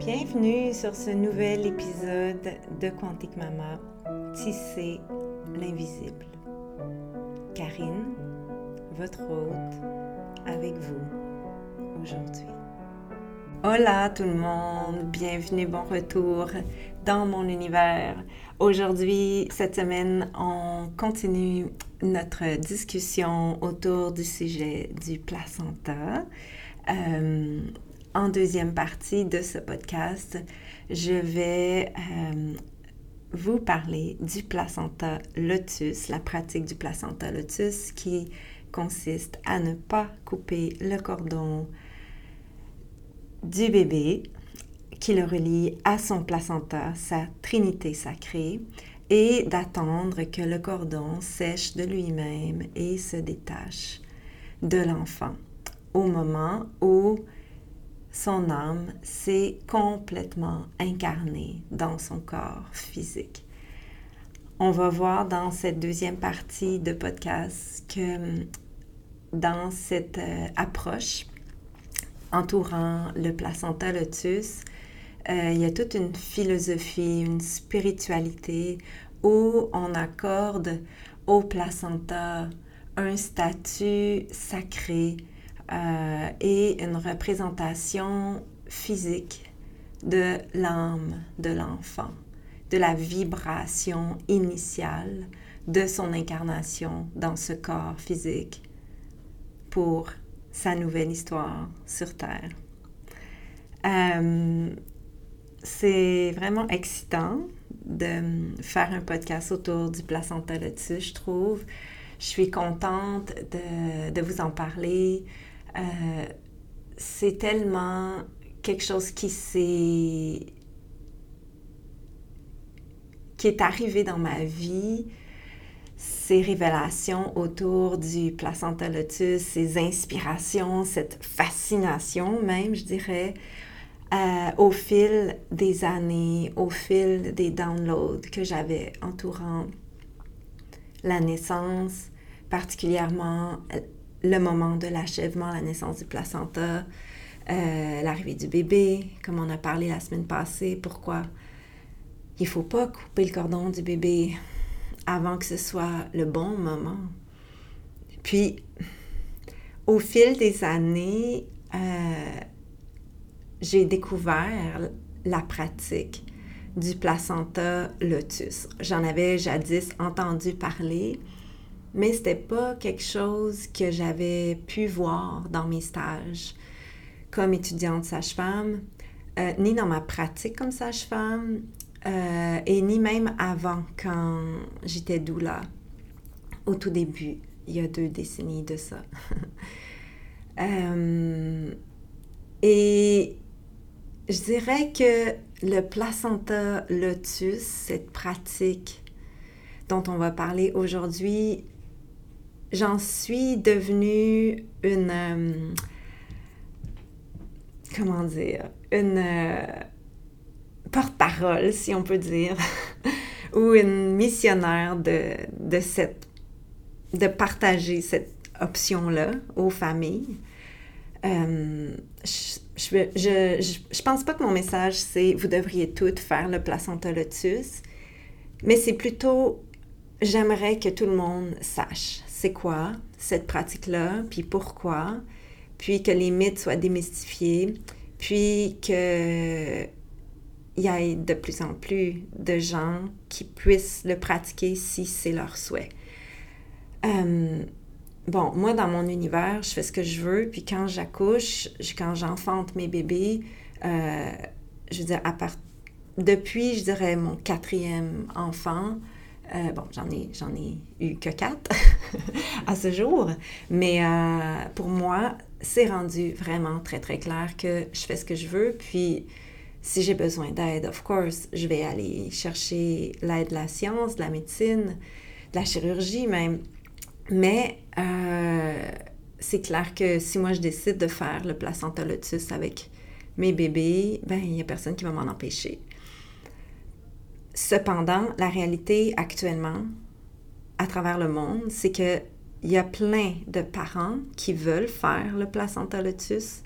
Bienvenue sur ce nouvel épisode de Quantique Mama, Tisser l'invisible. Karine, votre hôte, avec vous aujourd'hui. Hola tout le monde, bienvenue, bon retour dans mon univers. Aujourd'hui, cette semaine, on continue notre discussion autour du sujet du placenta. Euh, en deuxième partie de ce podcast, je vais euh, vous parler du placenta lotus, la pratique du placenta lotus qui consiste à ne pas couper le cordon du bébé qui le relie à son placenta, sa trinité sacrée, et d'attendre que le cordon sèche de lui-même et se détache de l'enfant. Au moment où son âme s'est complètement incarnée dans son corps physique. On va voir dans cette deuxième partie de podcast que dans cette euh, approche entourant le placenta lotus, euh, il y a toute une philosophie, une spiritualité où on accorde au placenta un statut sacré, euh, et une représentation physique de l'âme de l'enfant, de la vibration initiale de son incarnation dans ce corps physique pour sa nouvelle histoire sur Terre. Euh, c'est vraiment excitant de faire un podcast autour du placenta lotus, je trouve. Je suis contente de, de vous en parler. Euh, c'est tellement quelque chose qui s'est qui est arrivé dans ma vie, ces révélations autour du placenta lotus, ces inspirations, cette fascination même, je dirais, euh, au fil des années, au fil des downloads que j'avais entourant la naissance, particulièrement le moment de l'achèvement, la naissance du placenta, euh, l'arrivée du bébé, comme on a parlé la semaine passée, pourquoi il ne faut pas couper le cordon du bébé avant que ce soit le bon moment. Puis, au fil des années, euh, j'ai découvert la pratique du placenta lotus. J'en avais jadis entendu parler, mais c'était pas quelque chose que j'avais pu voir dans mes stages comme étudiante sage-femme, euh, ni dans ma pratique comme sage-femme, euh, et ni même avant quand j'étais doula, au tout début, il y a deux décennies de ça. Euh, et je dirais que le placenta lotus, cette pratique dont on va parler aujourd'hui, j'en suis devenue une... Euh, comment dire? Une euh, porte-parole, si on peut dire, ou une missionnaire de, de, cette, de partager cette option-là aux familles. Euh, je, je, je, pense pas que mon message c'est vous devriez toutes faire le placenta lotus, mais c'est plutôt j'aimerais que tout le monde sache c'est quoi cette pratique-là, puis pourquoi, puis que les mythes soient démystifiés, puis que il y ait de plus en plus de gens qui puissent le pratiquer si c'est leur souhait. Euh, bon, moi, dans mon univers, je fais ce que je veux, puis quand j'accouche, quand j'enfante mes bébés, euh, je veux dire, à part... depuis, je dirais, mon quatrième enfant, euh, bon, j'en ai, j'en ai eu que quatre à ce jour, mais euh, pour moi, c'est rendu vraiment très, très clair que je fais ce que je veux. Puis, si j'ai besoin d'aide, of course, je vais aller chercher l'aide de la science, de la médecine, de la chirurgie même. Mais euh, c'est clair que si moi je décide de faire le placenta lotus avec mes bébés, ben il n'y a personne qui va m'en empêcher. Cependant, la réalité actuellement, à travers le monde, c'est qu'il y a plein de parents qui veulent faire le placenta lotus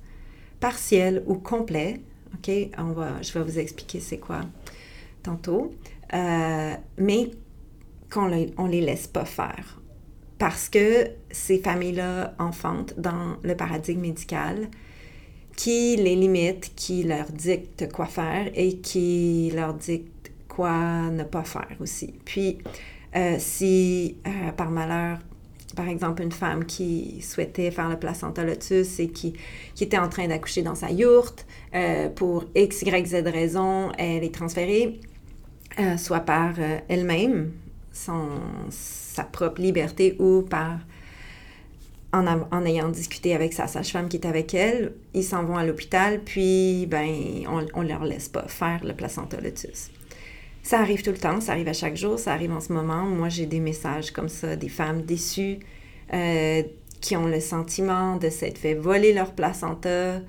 partiel ou complet. OK? On va, je vais vous expliquer c'est quoi tantôt. Euh, mais qu'on ne les laisse pas faire. Parce que ces familles-là enfantent dans le paradigme médical qui les limite, qui leur dicte quoi faire et qui leur dicte quoi ne pas faire aussi. Puis, euh, si euh, par malheur, par exemple, une femme qui souhaitait faire le placenta lotus et qui, qui était en train d'accoucher dans sa yourte, euh, pour X, Y, Z raison, elle est transférée, soit par elle-même, sa propre liberté, ou par en, ayant discuté avec sa sage-femme qui est avec elle, ils s'en vont à l'hôpital, puis ben, on ne leur laisse pas faire le placenta lotus. Ça arrive tout le temps, ça arrive à chaque jour, ça arrive en ce moment. Moi, j'ai des messages comme ça, des femmes déçues euh, qui ont le sentiment de s'être fait voler leur placenta,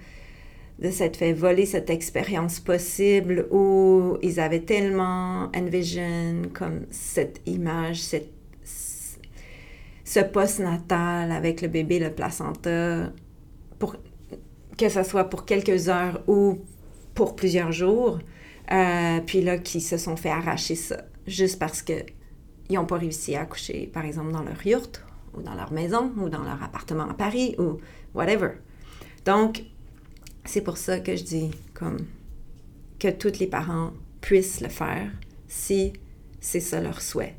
de s'être fait voler cette expérience possible où ils avaient tellement envision comme cette image, cette, ce post-natal avec le bébé, le placenta, pour, que ce soit pour quelques heures ou pour plusieurs jours. Euh, puis là, qui se sont fait arracher ça, juste parce qu'ils n'ont pas réussi à accoucher, par exemple, dans leur yurte, ou dans leur maison, ou dans leur appartement à Paris, ou whatever. Donc, c'est pour ça que je dis comme que tous les parents puissent le faire si c'est ça leur souhait.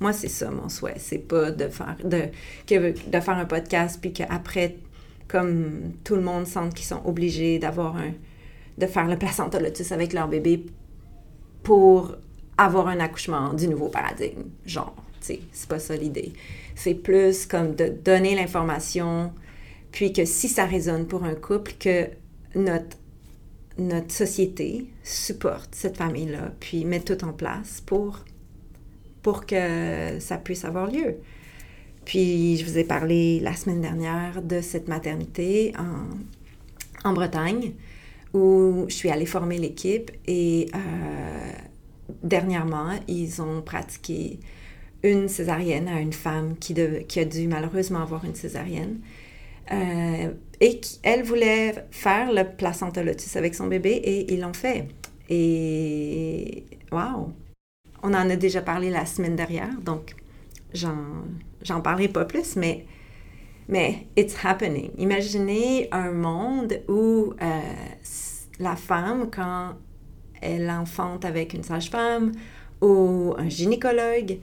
Moi, c'est ça mon souhait. C'est pas de faire, de, de faire un podcast puis qu'après, comme tout le monde sente qu'ils sont obligés d'avoir un, de faire le placenta lotus avec leur bébé pour avoir un accouchement du nouveau paradigme. Genre, tu sais, c'est pas ça l'idée. C'est plus comme de donner l'information, puis que si ça résonne pour un couple, que notre, notre société supporte cette famille-là, puis met tout en place pour, pour que ça puisse avoir lieu. Puis je vous ai parlé la semaine dernière de cette maternité en, en Bretagne où je suis allée former l'équipe et euh, dernièrement, ils ont pratiqué une césarienne à une femme qui, a dû malheureusement avoir une césarienne. Euh, et qui, elle voulait faire le placenta lotus avec son bébé et ils l'ont fait. Et waouh! On en a déjà parlé la semaine dernière, donc j'en parlerai pas plus, mais, mais it's happening. Imaginez un monde où euh, la femme, quand elle enfante avec une sage-femme ou un gynécologue,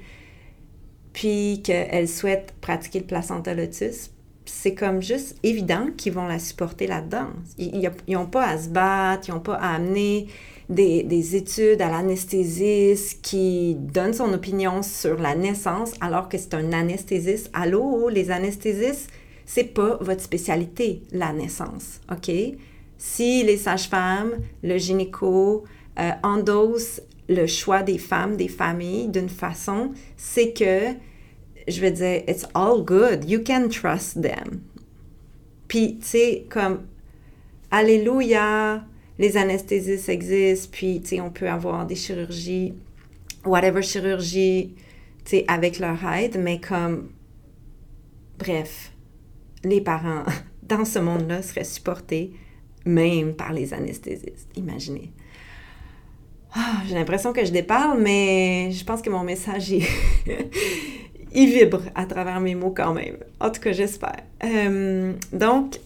puis qu'elle souhaite pratiquer le placenta lotus, c'est comme juste évident qu'ils vont la supporter là-dedans. Ils n'ont pas à se battre, ils n'ont pas à amener des, des études à l'anesthésiste qui donne son opinion sur la naissance alors que c'est un anesthésiste. Allô, les anesthésistes, c'est pas votre spécialité, la naissance, OK? si les sages-femmes, le gynéco euh, endossent le choix des femmes, des familles d'une façon, c'est que, je veux dire, it's all good. You can trust them. Puis, tu sais, comme, Alléluia, les anesthésistes existent, puis, tu sais, on peut avoir des chirurgies, whatever chirurgie, tu sais, avec leur aide, mais comme, bref, les parents dans ce monde-là seraient supportés même par les anesthésistes. Imaginez. Ah, j'ai l'impression que je déparle, mais je pense que mon message, vibre à travers mes mots quand même. En tout cas, j'espère. Euh, donc,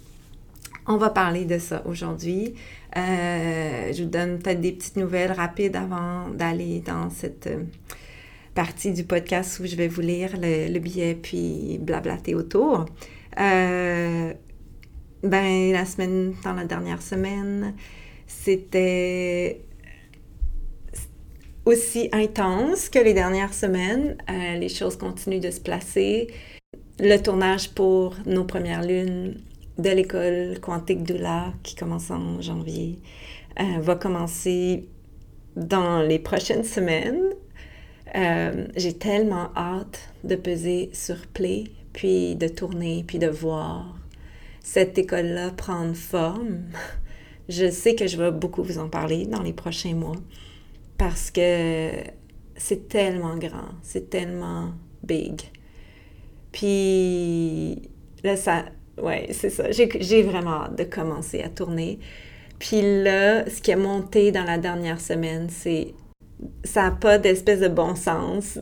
on va parler de ça aujourd'hui. Euh, je vous donne peut-être des petites nouvelles rapides avant d'aller dans cette euh, partie du podcast où je vais vous lire le, billet puis blablater autour. Euh, ben, la semaine, dans la dernière semaine, c'était aussi intense que les dernières semaines. Les choses continuent de se placer. Le tournage pour nos premières lunes de l'école Quantique Doula, qui commence en janvier, euh, va commencer dans les prochaines semaines. Euh, j'ai tellement hâte de peser sur play, puis de tourner, puis de voir cette école-là prendre forme, je sais que je vais beaucoup vous en parler dans les prochains mois parce que c'est tellement grand, c'est tellement big. Puis là, ça, ouais, c'est ça. J'ai vraiment hâte de commencer à tourner. Puis là, ce qui est monté dans la dernière semaine, c'est ça n'a pas d'espèce de bon sens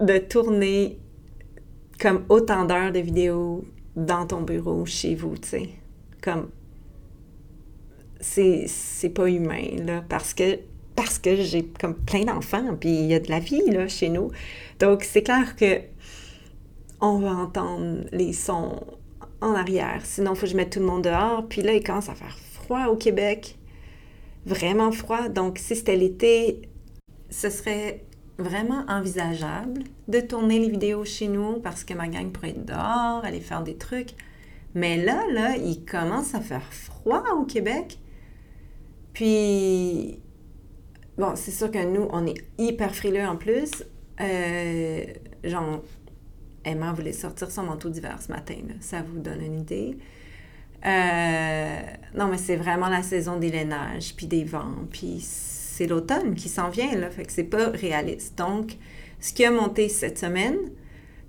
de tourner comme autant d'heures de vidéos dans ton bureau, chez vous, tu sais. Comme, c'est pas humain, là, parce que, parce que j'ai comme plein d'enfants, puis il y a de la vie, là, chez nous. Donc, c'est clair que on va entendre les sons en arrière. Sinon, il faut que je mette tout le monde dehors. Puis là, il commence à faire froid au Québec. Vraiment froid. Donc, si c'était l'été, ce serait vraiment envisageable de tourner les vidéos chez nous parce que ma gang pourrait être dehors, aller faire des trucs. Mais là, là, il commence à faire froid au Québec. Puis, bon, c'est sûr que nous, on est hyper frileux en plus. Euh, Emma voulait sortir son manteau d'hiver ce matin. Ça vous donne une idée. Euh, non, mais c'est vraiment la saison des lainages, puis des vents, puis c'est l'automne qui s'en vient, là, fait que c'est pas réaliste. Donc, ce qui a monté cette semaine,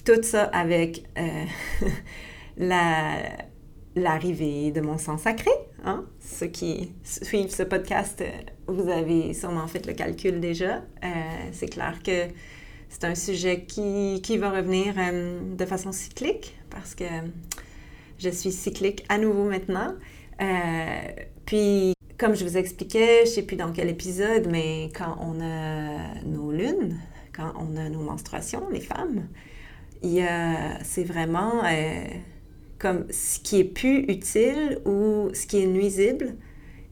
tout ça avec euh, l'arrivée de mon sang sacré. Hein? Ceux qui suivent ce podcast, euh, vous avez sûrement fait le calcul déjà. C'est clair que c'est un sujet qui, qui va revenir de façon cyclique parce que je suis cyclique à nouveau maintenant. puis comme je vous expliquais, je ne sais plus dans quel épisode, mais quand on a nos lunes, quand on a nos menstruations, les femmes, c'est vraiment euh, comme ce qui est plus utile ou ce qui est nuisible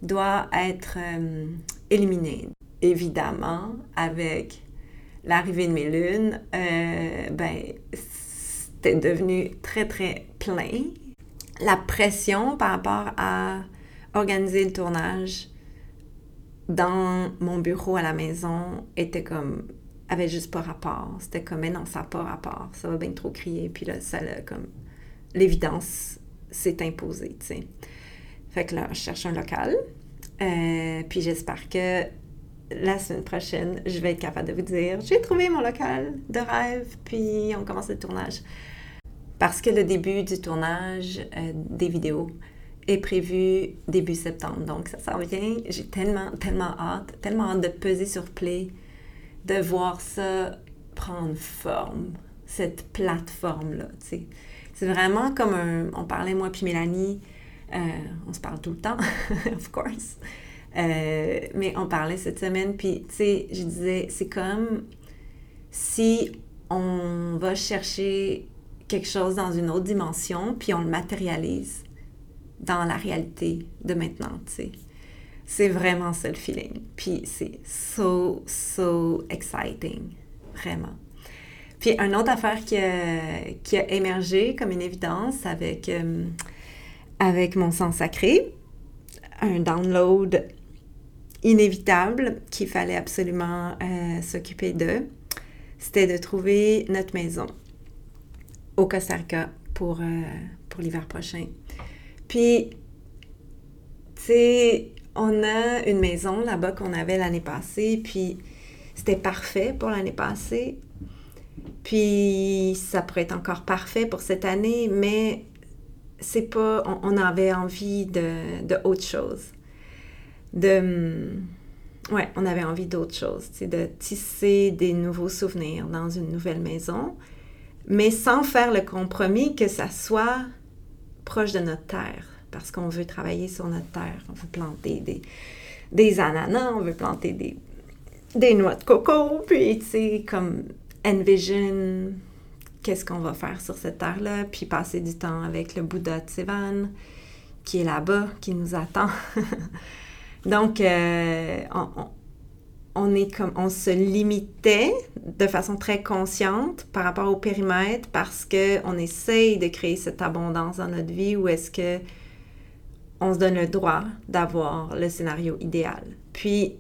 doit être euh, éliminé. Évidemment, avec l'arrivée de mes lunes, euh, ben, c'était devenu très, très plein. La pression par rapport à organiser le tournage dans mon bureau à la maison était comme avait juste pas rapport. C'était comme mais non, ça n'a pas rapport. Ça va bien trop crier. Puis là, ça comme l'évidence s'est imposée, tu sais. Fait que là, je cherche un local. Euh, puis j'espère que la semaine prochaine, je vais être capable de vous dire j'ai trouvé mon local de rêve, puis on commence le tournage. Parce que le début du tournage euh, des vidéos, est prévu début septembre. Donc, ça s'en vient. J'ai tellement, tellement hâte, tellement hâte de peser sur Play, de voir ça prendre forme, cette plateforme-là. C'est vraiment comme un. On parlait, moi puis Mélanie, euh, on se parle tout le temps, of course. Euh, mais on parlait cette semaine, puis tu sais, je disais, c'est comme si on va chercher quelque chose dans une autre dimension, puis on le matérialise dans la réalité de maintenant, tu sais. C'est vraiment ça le feeling. Puis c'est so, so exciting. Vraiment. Puis une autre affaire qui a, qui a émergé comme une évidence avec, euh, avec mon sang sacré, un download inévitable qu'il fallait absolument euh, s'occuper de, c'était de trouver notre maison au Costa Rica pour, euh, pour l'hiver prochain. Puis, tu sais, on a une maison là-bas qu'on avait l'année passée, puis c'était parfait pour l'année passée. Puis, ça pourrait être encore parfait pour cette année, mais c'est pas. On, avait envie de, de, autre chose. De. Ouais, on avait envie d'autre chose, de tisser des nouveaux souvenirs dans une nouvelle maison, mais sans faire le compromis que ça soit proche de notre terre, parce qu'on veut travailler sur notre terre. On veut planter des, des ananas, on veut planter des, des noix de coco, puis tu comme envision qu'est-ce qu'on va faire sur cette terre-là, puis passer du temps avec le Bouddha de Sivan, qui est là-bas, qui nous attend. Donc, euh, on, se limitait de façon très consciente par rapport au périmètre parce que on essaye de créer cette abondance dans notre vie ou est-ce que on se donne le droit d'avoir le scénario idéal. Puis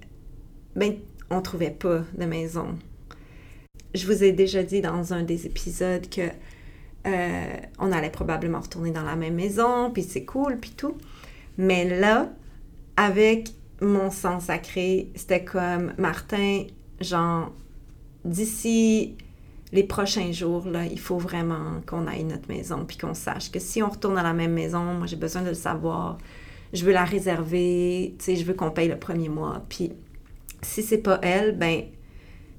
ben on trouvait pas de maison. Je vous ai déjà dit dans un des épisodes que euh, on allait probablement retourner dans la même maison, puis c'est cool, puis tout. Mais là, avec mon sang sacré, c'était comme Martin, genre, d'ici les prochains jours, là, il faut vraiment qu'on aille notre maison, puis qu'on sache que si on retourne à la même maison, moi j'ai besoin de le savoir. je veux la réserver, tu sais, je veux qu'on paye le premier mois. Puis si c'est pas elle, ben,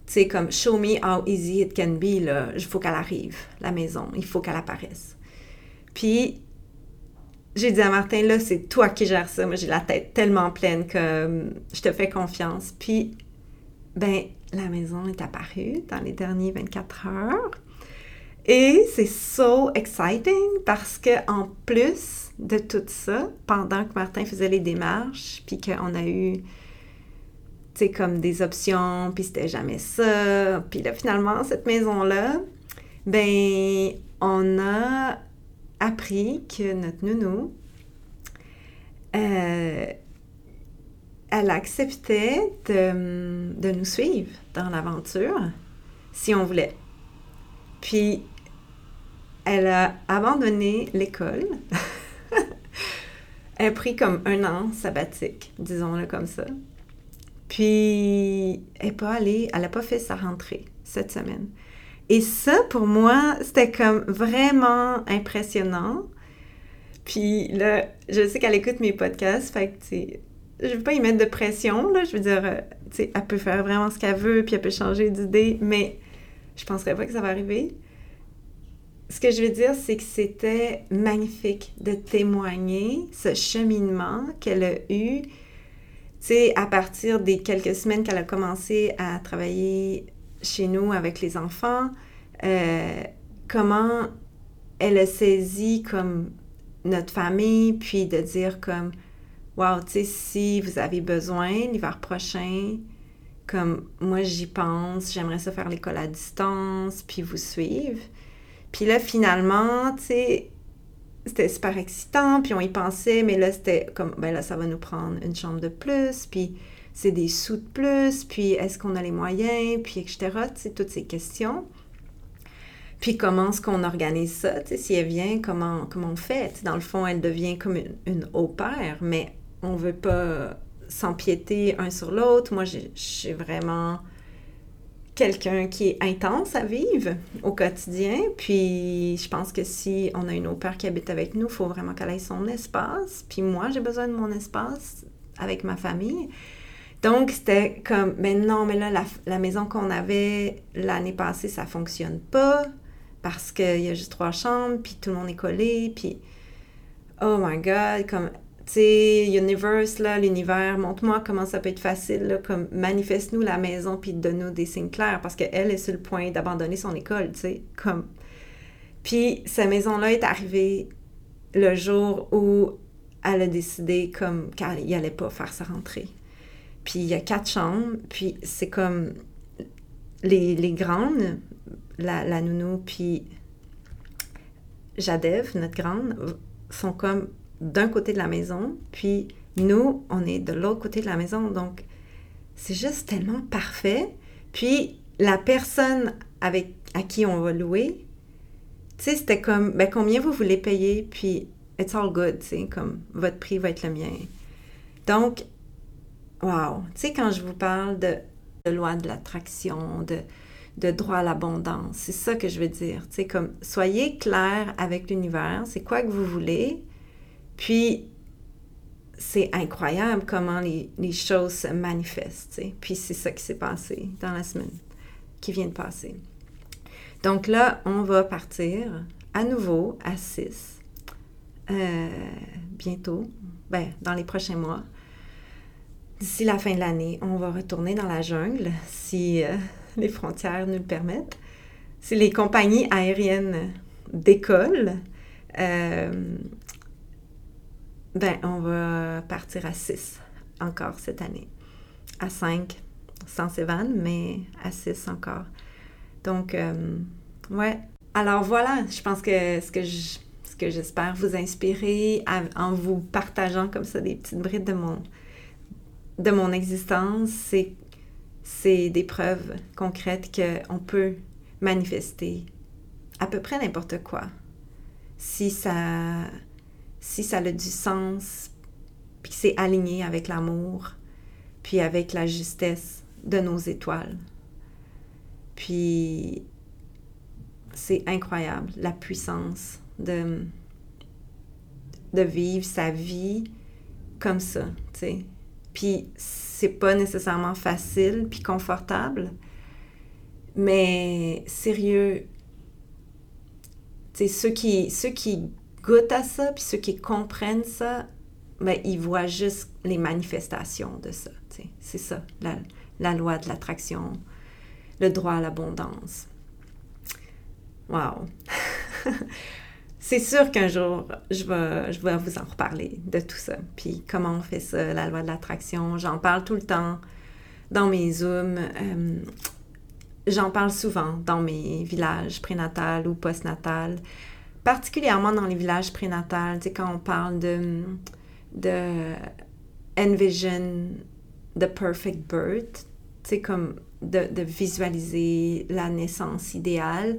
tu sais, comme show me how easy it can be, là, il faut qu'elle arrive, la maison, il faut qu'elle apparaisse. Puis j'ai dit à Martin, là, c'est toi qui gères ça. Moi, j'ai la tête tellement pleine que hum, je te fais confiance. Puis, ben, la maison est apparue dans les derniers 24 heures. Et c'est so exciting parce que en plus de tout ça, pendant que Martin faisait les démarches, puis qu'on a eu, tu sais, comme des options, puis c'était jamais ça. Puis là, finalement, cette maison-là, ben, on a appris que notre nounou, euh, elle acceptait de, de, nous suivre dans l'aventure si on voulait. Puis, elle a abandonné l'école. elle a pris comme un an sabbatique, disons-le comme ça. Puis, elle n'est pas elle n'a pas fait sa rentrée cette semaine. Et ça, pour moi, c'était comme vraiment impressionnant. Puis là, je sais qu'elle écoute mes podcasts, fait que, tu je veux pas y mettre de pression, là. Je veux dire, euh, tu sais, elle peut faire vraiment ce qu'elle veut, puis elle peut changer d'idée, mais je penserais pas que ça va arriver. Ce que je veux dire, c'est que c'était magnifique de témoigner ce cheminement qu'elle a eu, tu sais, à partir des quelques semaines qu'elle a commencé à travailler chez nous avec les enfants, euh, comment elle a saisi comme notre famille, puis de dire comme, wow, tu sais, si vous avez besoin l'hiver prochain, comme moi j'y pense, j'aimerais ça faire l'école à distance, puis vous suivre. Puis là, finalement, tu sais, c'était super excitant, puis on y pensait, mais là, c'était comme, ben là, ça va nous prendre une chambre de plus, puis c'est des sous de plus, puis est-ce qu'on a les moyens, puis etc. Toutes ces questions. Puis comment est-ce qu'on organise ça? Si elle vient, comment, comment on fait? dans le fond, elle devient comme une, une au-pair, mais on ne veut pas s'empiéter un sur l'autre. Moi, j'ai vraiment quelqu'un qui est intense à vivre au quotidien. Puis je pense que si on a une au-pair qui habite avec nous, il faut vraiment qu'elle ait son espace. Puis moi, j'ai besoin de mon espace avec ma famille. Donc, c'était comme, mais non, mais là, la, maison qu'on avait l'année passée, ça fonctionne pas parce qu'il y a juste trois chambres, puis tout le monde est collé, puis oh my God, comme, tu sais, universe, là, l'univers, montre-moi comment ça peut être facile, là, comme, manifeste-nous la maison, puis donne-nous des signes clairs, parce qu'elle est sur le point d'abandonner son école, tu sais, comme. Puis, cette maison-là est arrivée le jour où elle a décidé, comme, qu'elle n'allait pas faire sa rentrée. Puis il y a quatre chambres, puis c'est comme les, grandes, la, la, nounou, puis Jadev, notre grande, sont comme d'un côté de la maison, puis nous, on est de l'autre côté de la maison. Donc, c'est juste tellement parfait. Puis, la personne avec, à qui on va louer, tu sais, c'était comme, ben, combien vous voulez payer, puis it's all good, tu sais, comme, votre prix va être le mien. Donc, Wow! Tu sais, quand je vous parle de, loi de l'attraction, de, droit à l'abondance, c'est ça que je veux dire. Tu sais, comme, soyez clair avec l'univers, c'est quoi que vous voulez, puis c'est incroyable comment les, choses se manifestent. Puis c'est ça qui s'est passé dans la semaine qui vient de passer. Donc là, on va partir à nouveau à 6 euh, bientôt, ben, dans les prochains mois. D'ici la fin de l'année, on va retourner dans la jungle si euh, les frontières nous le permettent. C'est les compagnies aériennes d'école. Euh, ben, on va partir à 6 encore cette année. À 5 sans Sévan, mais à 6 encore. Donc, euh, ouais. Alors voilà, je pense que ce que ce que j'espère vous inspirer en vous partageant comme ça des petites brides de mon, de mon existence, c'est, des preuves concrètes qu'on peut manifester à peu près n'importe quoi. Si ça, si ça a du sens, puis que c'est aligné avec l'amour, puis avec la justesse de nos étoiles. Puis c'est incroyable, la puissance de, de vivre sa vie comme ça, tu sais. Puis c'est pas nécessairement facile puis confortable, mais sérieux, ceux qui, ceux qui goûtent à ça puis ceux qui comprennent ça, ben, ils voient juste les manifestations de ça. C'est ça, la, la loi de l'attraction, le droit à l'abondance. Wow! c'est sûr qu'un jour, je vais, je vais vous en reparler de tout ça. Puis comment on fait ça, la loi de l'attraction. J'en parle tout le temps dans mes Zooms. Euh, j'en parle souvent dans mes villages prénatals ou postnatals. Particulièrement dans les villages prénatals, tu quand on parle de, de envision the perfect birth, tu comme de visualiser la naissance idéale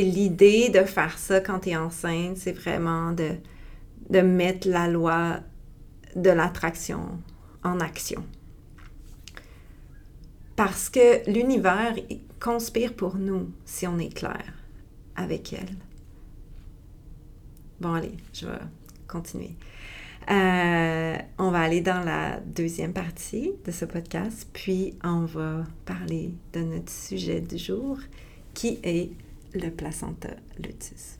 l'idée de faire ça quand tu es enceinte, c'est vraiment de, de mettre la loi de l'attraction en action. Parce que l'univers conspire pour nous si on est clair avec elle. Bon, allez, je vais continuer. Euh, on va aller dans la deuxième partie de ce podcast, puis on va parler de notre sujet du jour qui est le placenta luteus.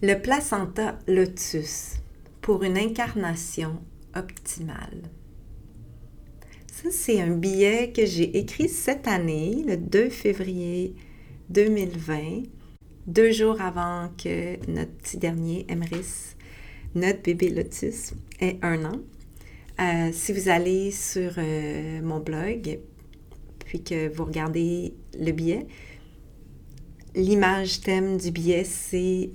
Le placenta lotus pour une incarnation optimale. Ça, c'est un billet que j'ai écrit cette année, le 2 février 2020, deux jours avant que notre petit dernier, Emrys, notre bébé Lotus, ait un an. Euh, si vous allez sur euh, mon blog, puis que vous regardez le billet, l'image thème du billet, c'est,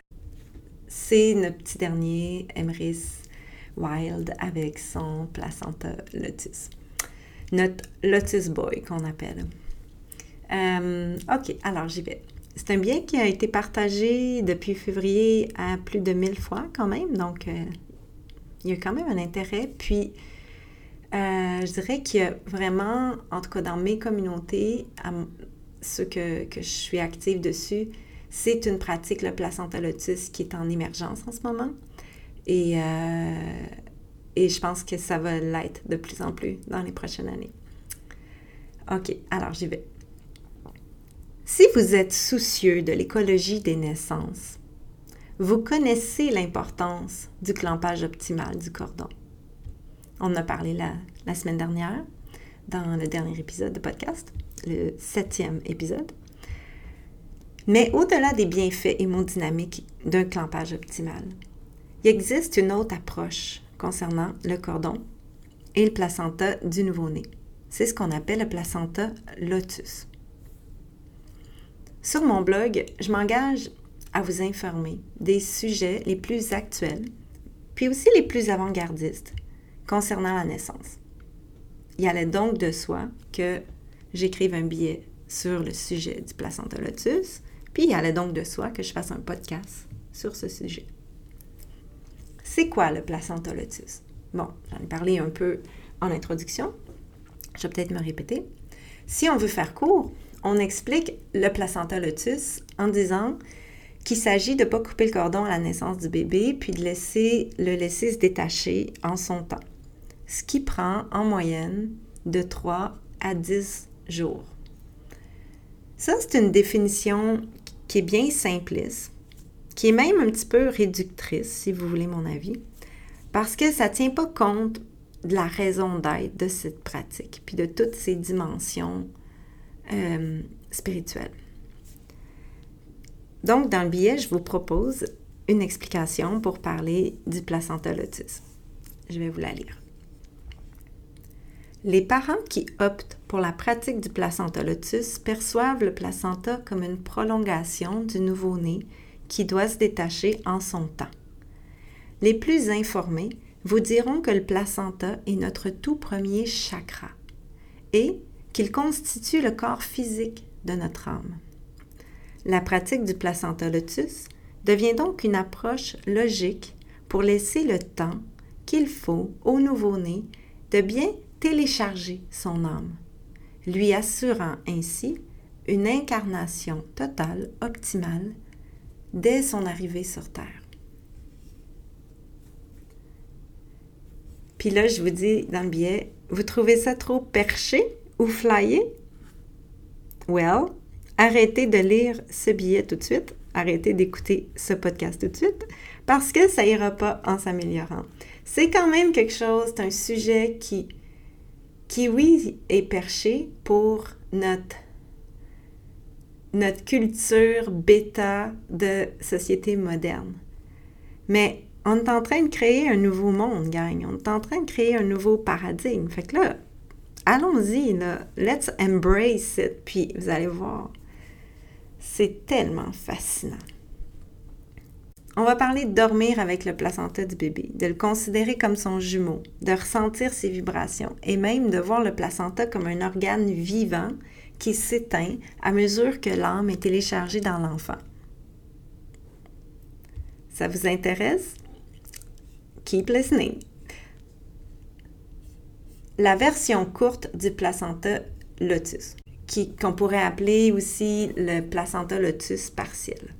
c'est notre petit dernier, Emrys Wild, avec son placenta Lotus notre Lotus Boy qu'on appelle. Euh, OK, alors j'y vais. C'est un bien qui a été partagé depuis février à plus de 1000 fois quand même, donc euh, il y a quand même un intérêt. Puis, euh, je dirais qu'il y a vraiment, en tout cas dans mes communautés, ce que, que, je suis active dessus, c'est une pratique, le placenta lotus, qui est en émergence en ce moment. Et et je pense que ça va l'être de plus en plus dans les prochaines années. OK, alors j'y vais. Si vous êtes soucieux de l'écologie des naissances, vous connaissez l'importance du clampage optimal du cordon. On en a parlé la, semaine dernière dans le dernier épisode de podcast, le septième épisode. Mais au-delà des bienfaits hémodynamiques d'un clampage optimal, il existe une autre approche concernant le cordon et le placenta du nouveau-né. C'est ce qu'on appelle le placenta lotus. Sur mon blog, je m'engage à vous informer des sujets les plus actuels, puis aussi les plus avant-gardistes concernant la naissance. Il allait donc de soi que j'écrive un billet sur le sujet du placenta lotus, puis il allait donc de soi que je fasse un podcast sur ce sujet. C'est quoi le placenta lotus? Bon, j'en ai parlé un peu en introduction. Je vais peut-être me répéter. Si on veut faire court, on explique le placenta lotus en disant qu'il s'agit de ne pas couper le cordon à la naissance du bébé, puis de laisser le laisser se détacher en son temps, ce qui prend en moyenne de 3 à 10 jours. Ça, c'est une définition qui est bien simpliste, qui est même un petit peu réductrice, si vous voulez mon avis, parce que ça ne tient pas compte de la raison d'être de cette pratique, puis de toutes ces dimensions euh, spirituelles. Donc, dans le billet, je vous propose une explication pour parler du placenta lotus. Je vais vous la lire. Les parents qui optent pour la pratique du placenta lotus perçoivent le placenta comme une prolongation du nouveau-né qui doit se détacher en son temps. Les plus informés vous diront que le placenta est notre tout premier chakra et qu'il constitue le corps physique de notre âme. La pratique du placenta lotus devient donc une approche logique pour laisser le temps qu'il faut au nouveau-né de bien télécharger son âme, lui assurant ainsi une incarnation totale, optimale, dès son arrivée sur Terre. Puis là, je vous dis dans le billet, vous trouvez ça trop perché ou flyé? Well, arrêtez de lire ce billet tout de suite, arrêtez d'écouter ce podcast tout de suite, parce que ça ira pas en s'améliorant. C'est quand même quelque chose, c'est un sujet qui, qui oui, est perché pour notre notre culture bêta de société moderne. Mais on est en train de créer un nouveau monde, gang. On est en train de créer un nouveau paradigme. Fait que là, allons-y, là. Let's embrace it. Puis vous allez voir, c'est tellement fascinant. On va parler de dormir avec le placenta du bébé, de le considérer comme son jumeau, de ressentir ses vibrations et même de voir le placenta comme un organe vivant qui s'éteint à mesure que l'âme est téléchargée dans l'enfant. Ça vous intéresse? Keep listening. La version courte du placenta lotus, qu'on pourrait appeler aussi le placenta lotus partiel.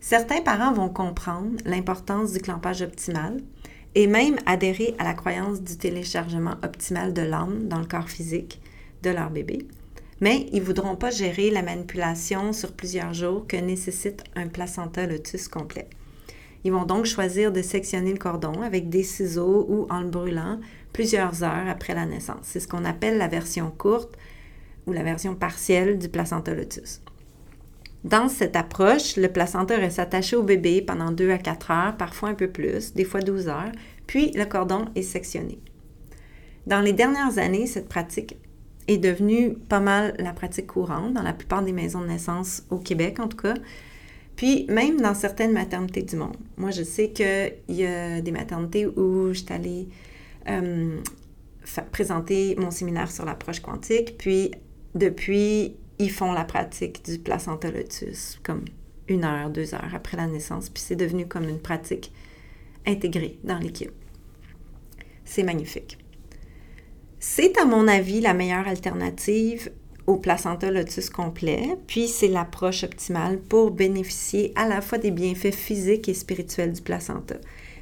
Certains parents vont comprendre l'importance du clampage optimal et même adhérer à la croyance du téléchargement optimal de l'âme dans le corps physique de leur bébé, mais ils ne voudront pas gérer la manipulation sur plusieurs jours que nécessite un placenta lotus complet. Ils vont donc choisir de sectionner le cordon avec des ciseaux ou en le brûlant plusieurs heures après la naissance. C'est ce qu'on appelle la version courte ou la version partielle du placenta lotus. Dans cette approche, le placenta reste attaché au bébé pendant 2 à 4 heures, parfois un peu plus, des fois 12 heures, puis le cordon est sectionné. Dans les dernières années, cette pratique est devenue pas mal la pratique courante dans la plupart des maisons de naissance au Québec, en tout cas. Puis même dans certaines maternités du monde. Moi, je sais qu'il y a des maternités où je suis allée euh, présenter mon séminaire sur l'approche quantique. Puis depuis, ils font la pratique du placenta lotus comme une heure, deux heures après la naissance. Puis c'est devenu comme une pratique intégrée dans l'équipe. C'est magnifique. C'est à mon avis la meilleure alternative au placenta lotus complet, puis c'est l'approche optimale pour bénéficier à la fois des bienfaits physiques et spirituels du placenta.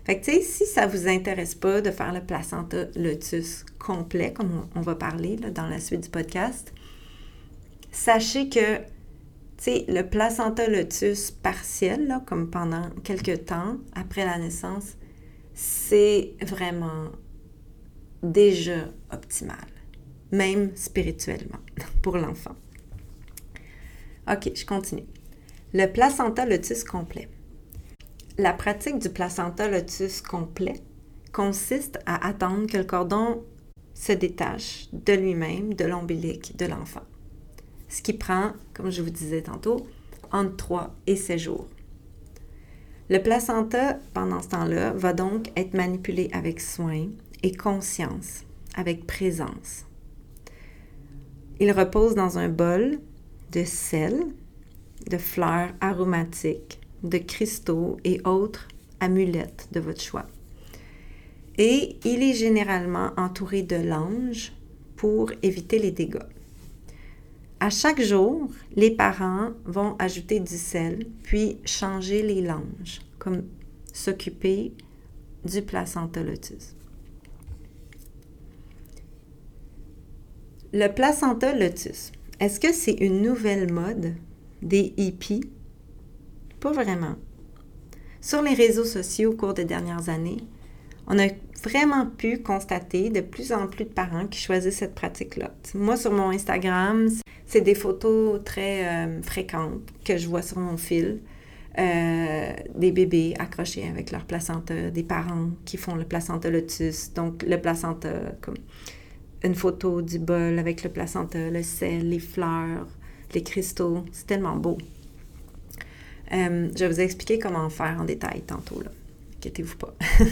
Fait que, tu sais, si ça ne vous intéresse pas de faire le placenta lotus complet, comme on, va parler dans la suite du podcast, sachez que, tu sais, le placenta lotus partiel, comme pendant quelques temps après la naissance, c'est vraiment déjà optimal, même spirituellement, pour l'enfant. OK, je continue. Le placenta lotus complet. La pratique du placenta lotus complet consiste à attendre que le cordon se détache de lui-même, de l'ombilic de l'enfant. Ce qui prend, comme je vous disais tantôt, entre 3 et 7 jours. Le placenta, pendant ce temps-là, va donc être manipulé avec soin et conscience, avec présence. Il repose dans un bol de sel, de fleurs aromatiques, de cristaux et autres amulettes de votre choix. Et il est généralement entouré de langes pour éviter les dégâts. À chaque jour, les parents vont ajouter du sel, puis changer les langes, comme s'occuper du placenta lotus. Le placenta lotus, est-ce que c'est une nouvelle mode des hippies? Pas vraiment. Sur les réseaux sociaux au cours des dernières années, on a vraiment pu constater de plus en plus de parents qui choisissent cette pratique-là. Moi, sur mon Instagram, c'est des photos très euh, fréquentes que je vois sur mon fil. Euh, des bébés accrochés avec leur placenta, des parents qui font le placenta lotus, donc le placenta comme une photo du bol avec le placenta, le sel, les fleurs, les cristaux. C'est tellement beau. Euh, je vais vous expliquer comment faire en détail tantôt, là. Inquiétez-vous pas.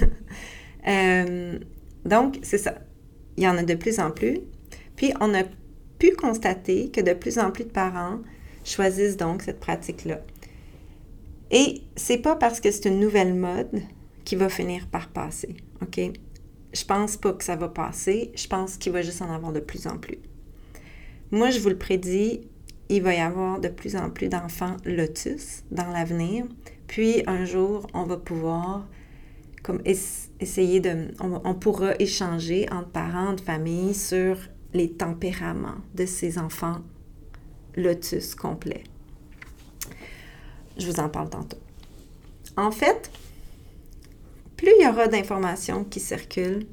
Euh, donc, c'est ça. Il y en a de plus en plus. Puis, on a pu constater que de plus en plus de parents choisissent donc cette pratique-là. Et c'est pas parce que c'est une nouvelle mode qui va finir par passer, OK? Je pense pas que ça va passer, je pense qu'il va juste en avoir de plus en plus. Moi, je vous le prédis, il va y avoir de plus en plus d'enfants lotus dans l'avenir, puis un jour, on va pouvoir comme essayer de... On, pourra échanger entre parents, de famille sur les tempéraments de ces enfants lotus complets. Je vous en parle tantôt. En fait, plus il y aura d'informations qui circulent,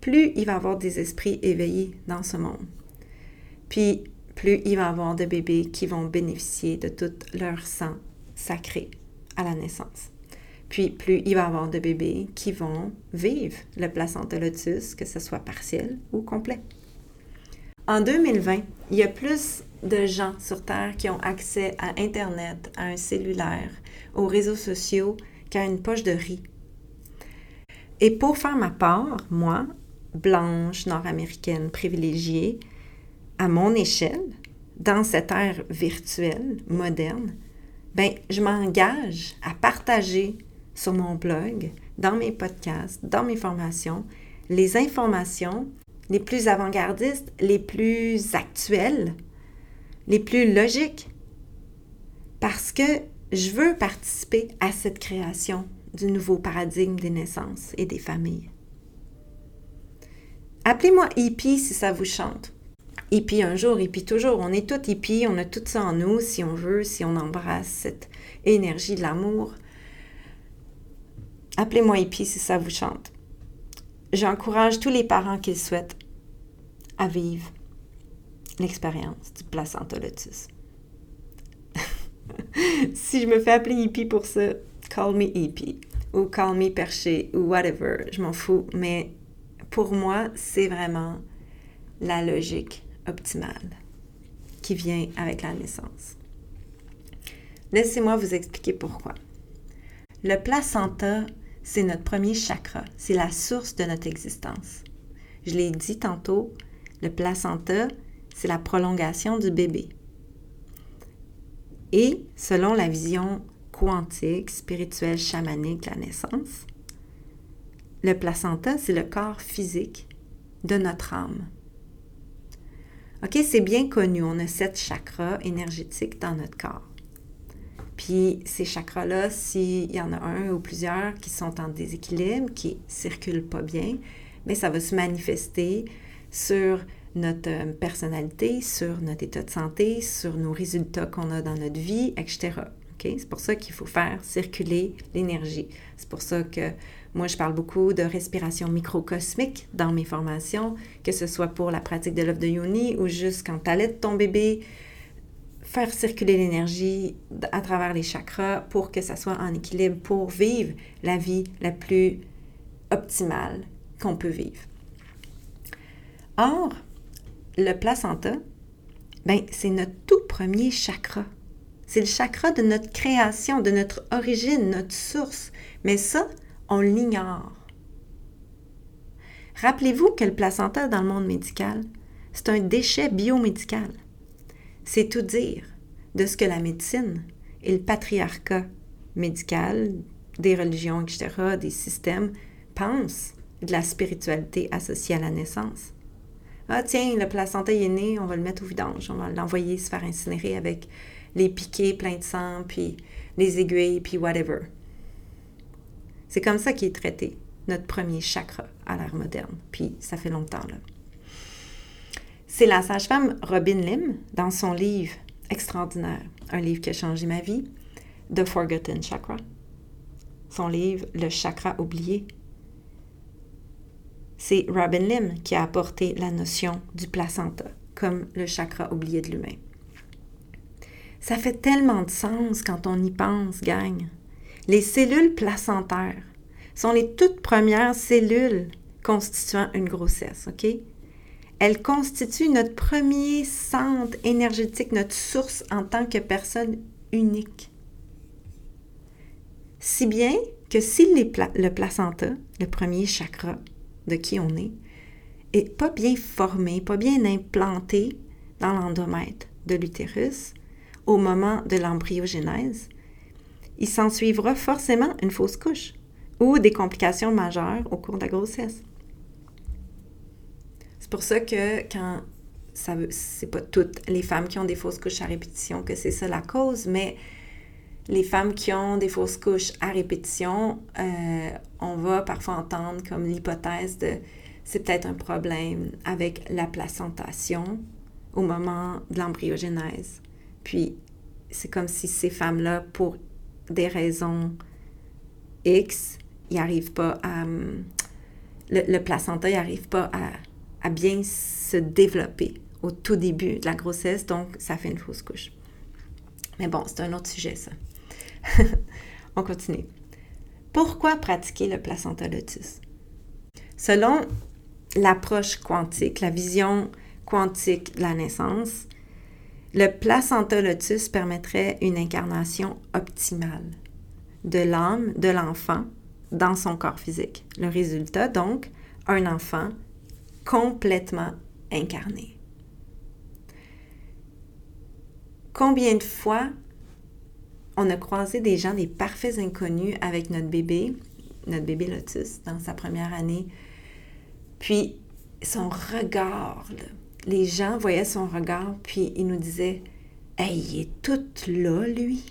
plus il va y avoir des esprits éveillés dans ce monde. Puis, plus il va y avoir de bébés qui vont bénéficier de tout leur sang sacré à la naissance. Puis plus il va y avoir de bébés qui vont vivre le placenta lotus, que ce soit partiel ou complet. En 2020, il y a plus de gens sur Terre qui ont accès à Internet, à un cellulaire, aux réseaux sociaux qu'à une poche de riz. Et pour faire ma part, moi, blanche, nord-américaine, privilégiée, à mon échelle, dans cette ère virtuelle, moderne, ben, je m'engage à partager sur mon blog, dans mes podcasts, dans mes formations, les informations les plus avant-gardistes, les plus actuelles, les plus logiques. Parce que je veux participer à cette création du nouveau paradigme des naissances et des familles. Appelez-moi hippie si ça vous chante. Hippie un jour, hippie toujours. On est tous hippies, on a tout ça en nous si on veut, si on embrasse cette énergie de l'amour. Appelez-moi hippie si ça vous chante. J'encourage tous les parents qui le souhaitent à vivre l'expérience du placenta lotus. si je me fais appeler hippie pour ça, call me hippie ou call me perché ou whatever, je m'en fous. Mais pour moi, c'est vraiment la logique optimale qui vient avec la naissance. Laissez-moi vous expliquer pourquoi. Le placenta c'est notre premier chakra, c'est la source de notre existence. Je l'ai dit tantôt, le placenta, c'est la prolongation du bébé. Et selon la vision quantique, spirituelle, chamanique la naissance, le placenta, c'est le corps physique de notre âme. OK, c'est bien connu, on a sept chakras énergétiques dans notre corps. Puis ces chakras-là, s'il y en a un ou plusieurs qui sont en déséquilibre, qui ne circulent pas bien, mais ça va se manifester sur notre euh, personnalité, sur notre état de santé, sur nos résultats qu'on a dans notre vie, etc. C'est pour ça qu'il faut faire circuler l'énergie. C'est pour ça que moi, je parle beaucoup de respiration microcosmique dans mes formations, que ce soit pour la pratique de l'œuvre de Yoni ou juste quand tu allaites ton bébé, faire circuler l'énergie à travers les chakras pour que ça soit en équilibre, pour vivre la vie la plus optimale qu'on peut vivre. Or, le placenta, ben, c'est notre tout premier chakra. C'est le chakra de notre création, de notre origine, notre source. Mais ça, on l'ignore. Rappelez-vous que le placenta dans le monde médical, c'est un déchet biomédical. C'est tout dire de ce que la médecine et le patriarcat médical, des religions, etc., des systèmes, pensent de la spiritualité associée à la naissance. Ah tiens, le placenta est né, on va le mettre au vidange, on va l'envoyer se faire incinérer avec les piquets pleins de sang, puis les aiguilles, puis whatever. C'est comme ça qu'il est traité, notre premier chakra à l'ère moderne. Puis ça fait longtemps, là. C'est la sage-femme Robin Lim, dans son livre extraordinaire, un livre qui a changé ma vie, The Forgotten Chakra. Son livre Le chakra oublié. C'est Robin Lim qui a apporté la notion du placenta comme le chakra oublié de l'humain. Ça fait tellement de sens quand on y pense, gang. Les cellules placentaires sont les toutes premières cellules constituant une grossesse, OK? Elle constitue notre premier centre énergétique, notre source en tant que personne unique. Si bien que si le placenta, le premier chakra de qui on est, est pas bien formé, pas bien implanté dans l'endomètre de l'utérus au moment de l'embryogénèse, il s'en suivra forcément une fausse couche ou des complications majeures au cours de la grossesse. C'est pour ça que quand ça c'est pas toutes les femmes qui ont des fausses couches à répétition que c'est ça la cause, mais les femmes qui ont des fausses couches à répétition, euh, on va parfois entendre comme l'hypothèse de c'est peut-être un problème avec la placentation au moment de l'embryogénèse. Puis c'est comme si ces femmes-là, pour des raisons X, ils n'arrivent pas à... Le, le placenta, n'arrive pas à, à bien se développer au tout début de la grossesse, donc ça fait une fausse couche. Mais bon, c'est un autre sujet, ça. On continue. Pourquoi pratiquer le placenta lotus? Selon l'approche quantique, la vision quantique de la naissance, le placenta lotus permettrait une incarnation optimale de l'âme de l'enfant dans son corps physique. Le résultat, donc, un enfant complètement incarné. Combien de fois on a croisé des gens, des parfaits inconnus avec notre bébé, notre bébé Lotus, dans sa première année. Puis son regard, les gens voyaient son regard, puis ils nous disaient Hey, il est tout là, lui.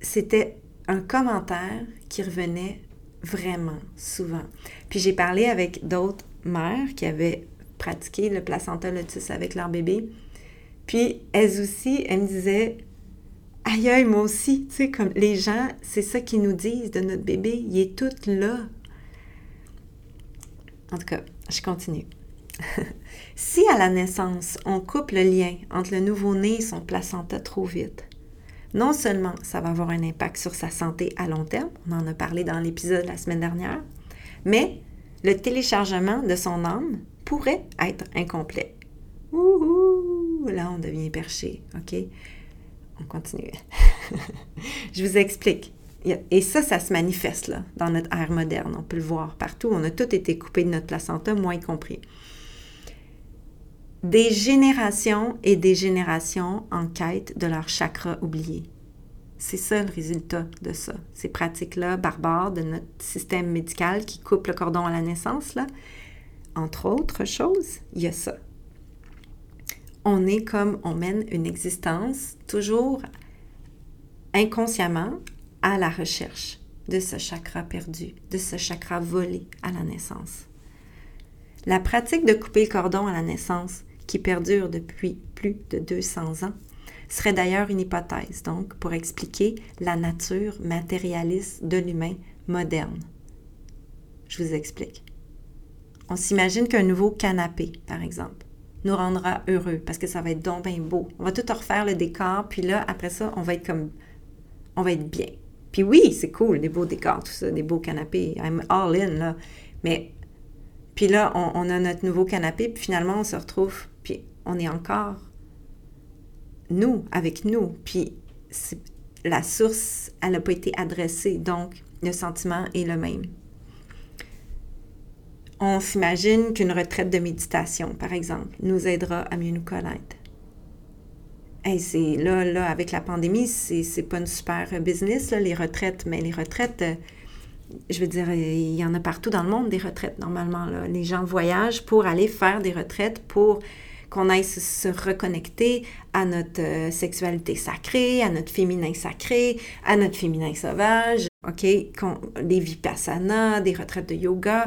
C'était un commentaire qui revenait vraiment souvent. Puis j'ai parlé avec d'autres mères qui avaient pratiqué le placenta lotus avec leur bébé. Puis elles aussi, elles me disaient Aïe, moi aussi, tu sais, comme les gens, c'est ça qu'ils nous disent de notre bébé, il est tout là. En tout cas, je continue. si à la naissance, on coupe le lien entre le nouveau-né et son placenta trop vite, non seulement ça va avoir un impact sur sa santé à long terme, on en a parlé dans l'épisode la semaine dernière, mais le téléchargement de son âme pourrait être incomplet. Ouh, là, on devient perché, OK? On continue. Je vous explique. Et ça, ça se manifeste là, dans notre ère moderne. On peut le voir partout. On a tout été coupé de notre placenta, moi y compris. Des générations et des générations en quête de leur chakra oublié. C'est ça le résultat de ça. Ces pratiques-là barbares de notre système médical qui coupe le cordon à la naissance, là, entre autres choses, il y a ça. On est comme on mène une existence toujours inconsciemment à la recherche de ce chakra perdu, de ce chakra volé à la naissance. La pratique de couper le cordon à la naissance qui perdure depuis plus de 200 ans, serait d'ailleurs une hypothèse, donc, pour expliquer la nature matérialiste de l'humain moderne. Je vous explique. On s'imagine qu'un nouveau canapé, par exemple, nous rendra heureux parce que ça va être donc beau. On va tout refaire le décor, puis là, après ça, on va être comme. On va être bien. Puis oui, c'est cool, des beaux décors, tout ça, des beaux canapés. I'm all in, là. Mais. Puis là, on, on a notre nouveau canapé, puis finalement, on se retrouve puis on est encore nous, avec nous. Puis la source, elle n'a pas été adressée, donc le sentiment est le même. On s'imagine qu'une retraite de méditation, par exemple, nous aidera à mieux nous connaître. Hey, c'est là, là, avec la pandémie, c'est pas une super business, les retraites, mais les retraites, euh, je veux dire, il y en a partout dans le monde des retraites, normalement. Les gens voyagent pour aller faire des retraites, pour qu'on aille se, reconnecter à notre euh, sexualité sacrée, à notre féminin sacré, à notre féminin sauvage, OK? Des vipassana, des retraites de yoga,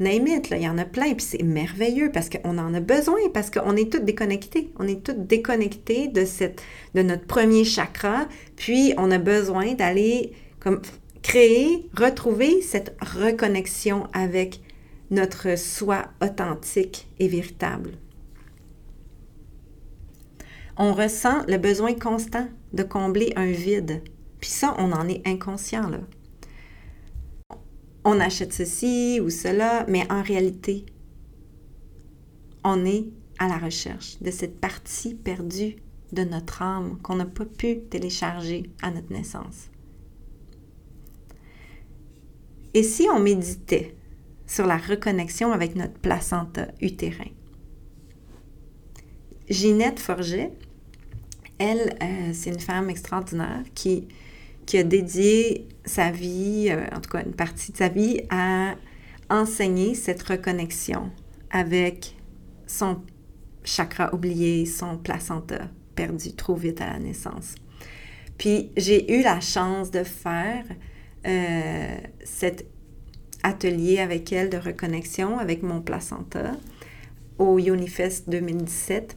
name it, là, il y en a plein, puis c'est merveilleux parce qu'on en a besoin, parce qu'on est toutes déconnectés. On est toutes déconnectés de, notre premier chakra, puis on a besoin d'aller créer, retrouver cette reconnexion avec notre soi authentique et véritable on ressent le besoin constant de combler un vide. Puis ça, on en est inconscient. On achète ceci ou cela, mais en réalité, on est à la recherche de cette partie perdue de notre âme qu'on n'a pas pu télécharger à notre naissance. Et si on méditait sur la reconnexion avec notre placenta utérin? Ginette Forget, elle, euh, c'est une femme extraordinaire qui, qui a dédié sa vie, euh, en tout cas une partie de sa vie, à enseigner cette reconnexion avec son chakra oublié, son placenta perdu trop vite à la naissance. Puis j'ai eu la chance de faire euh, cet atelier avec elle de reconnexion avec mon placenta au Unifest 2017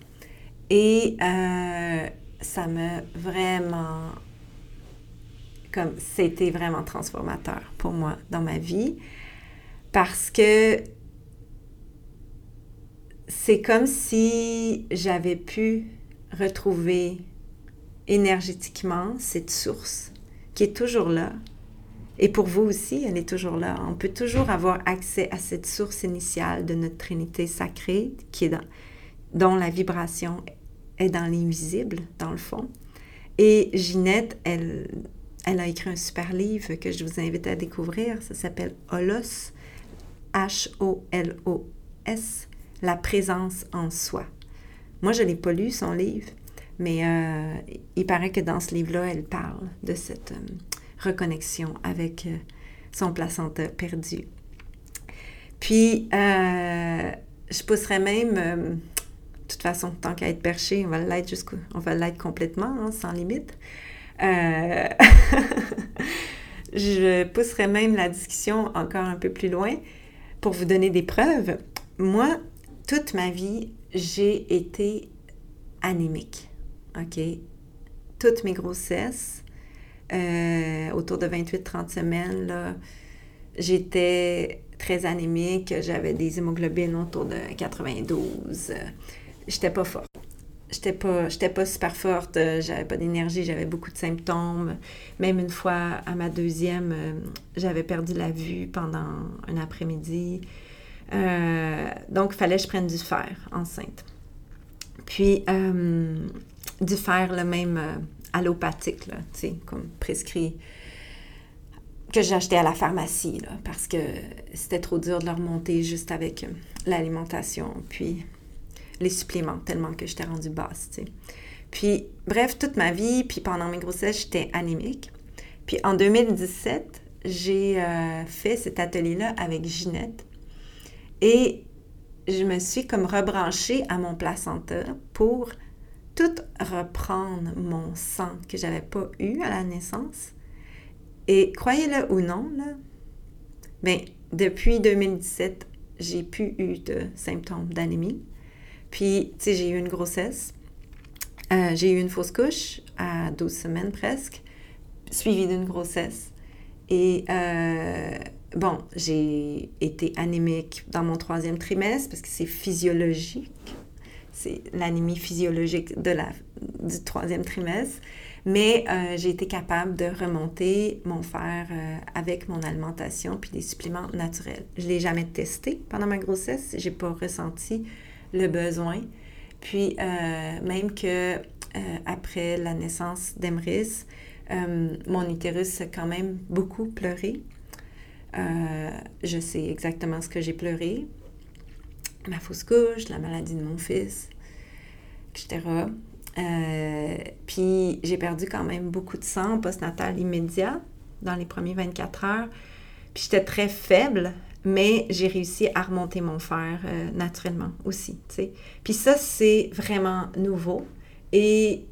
et euh, ça m'a vraiment comme c'était vraiment transformateur pour moi dans ma vie parce que c'est comme si j'avais pu retrouver énergétiquement cette source qui est toujours là. Et pour vous aussi, elle est toujours là. On peut toujours avoir accès à cette source initiale de notre Trinité sacrée qui est dans, dont la vibration est dans l'invisible, dans le fond. Et Ginette, elle, elle a écrit un super livre que je vous invite à découvrir. Ça s'appelle Holos, H-O-L-O-S, La présence en soi. Moi, je n'ai pas lu son livre, mais euh, il paraît que dans ce livre-là, elle parle de cette euh, reconnexion avec euh, son placenta perdu. Puis, je pousserais même, de toute façon, tant qu'à être perché, on va l'être jusqu'au, on va complètement, hein, sans limite. je pousserais même la discussion encore un peu plus loin pour vous donner des preuves. Moi, toute ma vie, j'ai été anémique. OK? Toutes mes grossesses, euh, autour de 28-30 semaines, j'étais très anémique. J'avais des hémoglobines autour de 92. J'étais pas forte. J'étais pas, j'étais pas super forte, j'avais pas d'énergie, j'avais beaucoup de symptômes. Même une fois, à ma deuxième, euh, j'avais perdu la vue pendant un après-midi. Euh, donc, il fallait que je prenne du fer enceinte. Puis, euh, du fer, le même euh, allopathique, tu sais, comme prescrit, que acheté à la pharmacie, parce que c'était trop dur de le remonter juste avec l'alimentation, puis les suppléments, tellement que j'étais rendue basse. Puis, bref, toute ma vie, puis pendant mes grossesses, j'étais anémique. Puis en 2017, j'ai fait cet atelier-là avec Ginette. Et je me suis comme rebranchée à mon placenta pour tout reprendre mon sang que j'avais pas eu à la naissance. Et croyez-le ou non, là, ben, depuis 2017, j'ai plus eu de symptômes d'anémie. Puis, tu sais, j'ai eu une grossesse. Euh, j'ai eu une fausse couche à 12 semaines presque, suivie d'une grossesse. Et euh, bon, j'ai été anémique dans mon troisième trimestre parce que c'est physiologique. C'est l'anémie physiologique de la, du troisième trimestre. Mais euh, j'ai été capable de remonter mon fer avec mon alimentation puis des suppléments naturels. Je ne l'ai jamais testé pendant ma grossesse. Je n'ai pas ressenti le besoin. Puis, euh, même que après la naissance d'Emrys, mon utérus a quand même beaucoup pleuré. Euh, je sais exactement ce que j'ai pleuré. Ma fausse couche, la maladie de mon fils, etc. Euh, puis j'ai perdu quand même beaucoup de sang postnatal immédiat dans les premiers 24 heures. Puis j'étais très faible, mais j'ai réussi à remonter mon fer euh, naturellement aussi. Puis ça, c'est vraiment nouveau. Et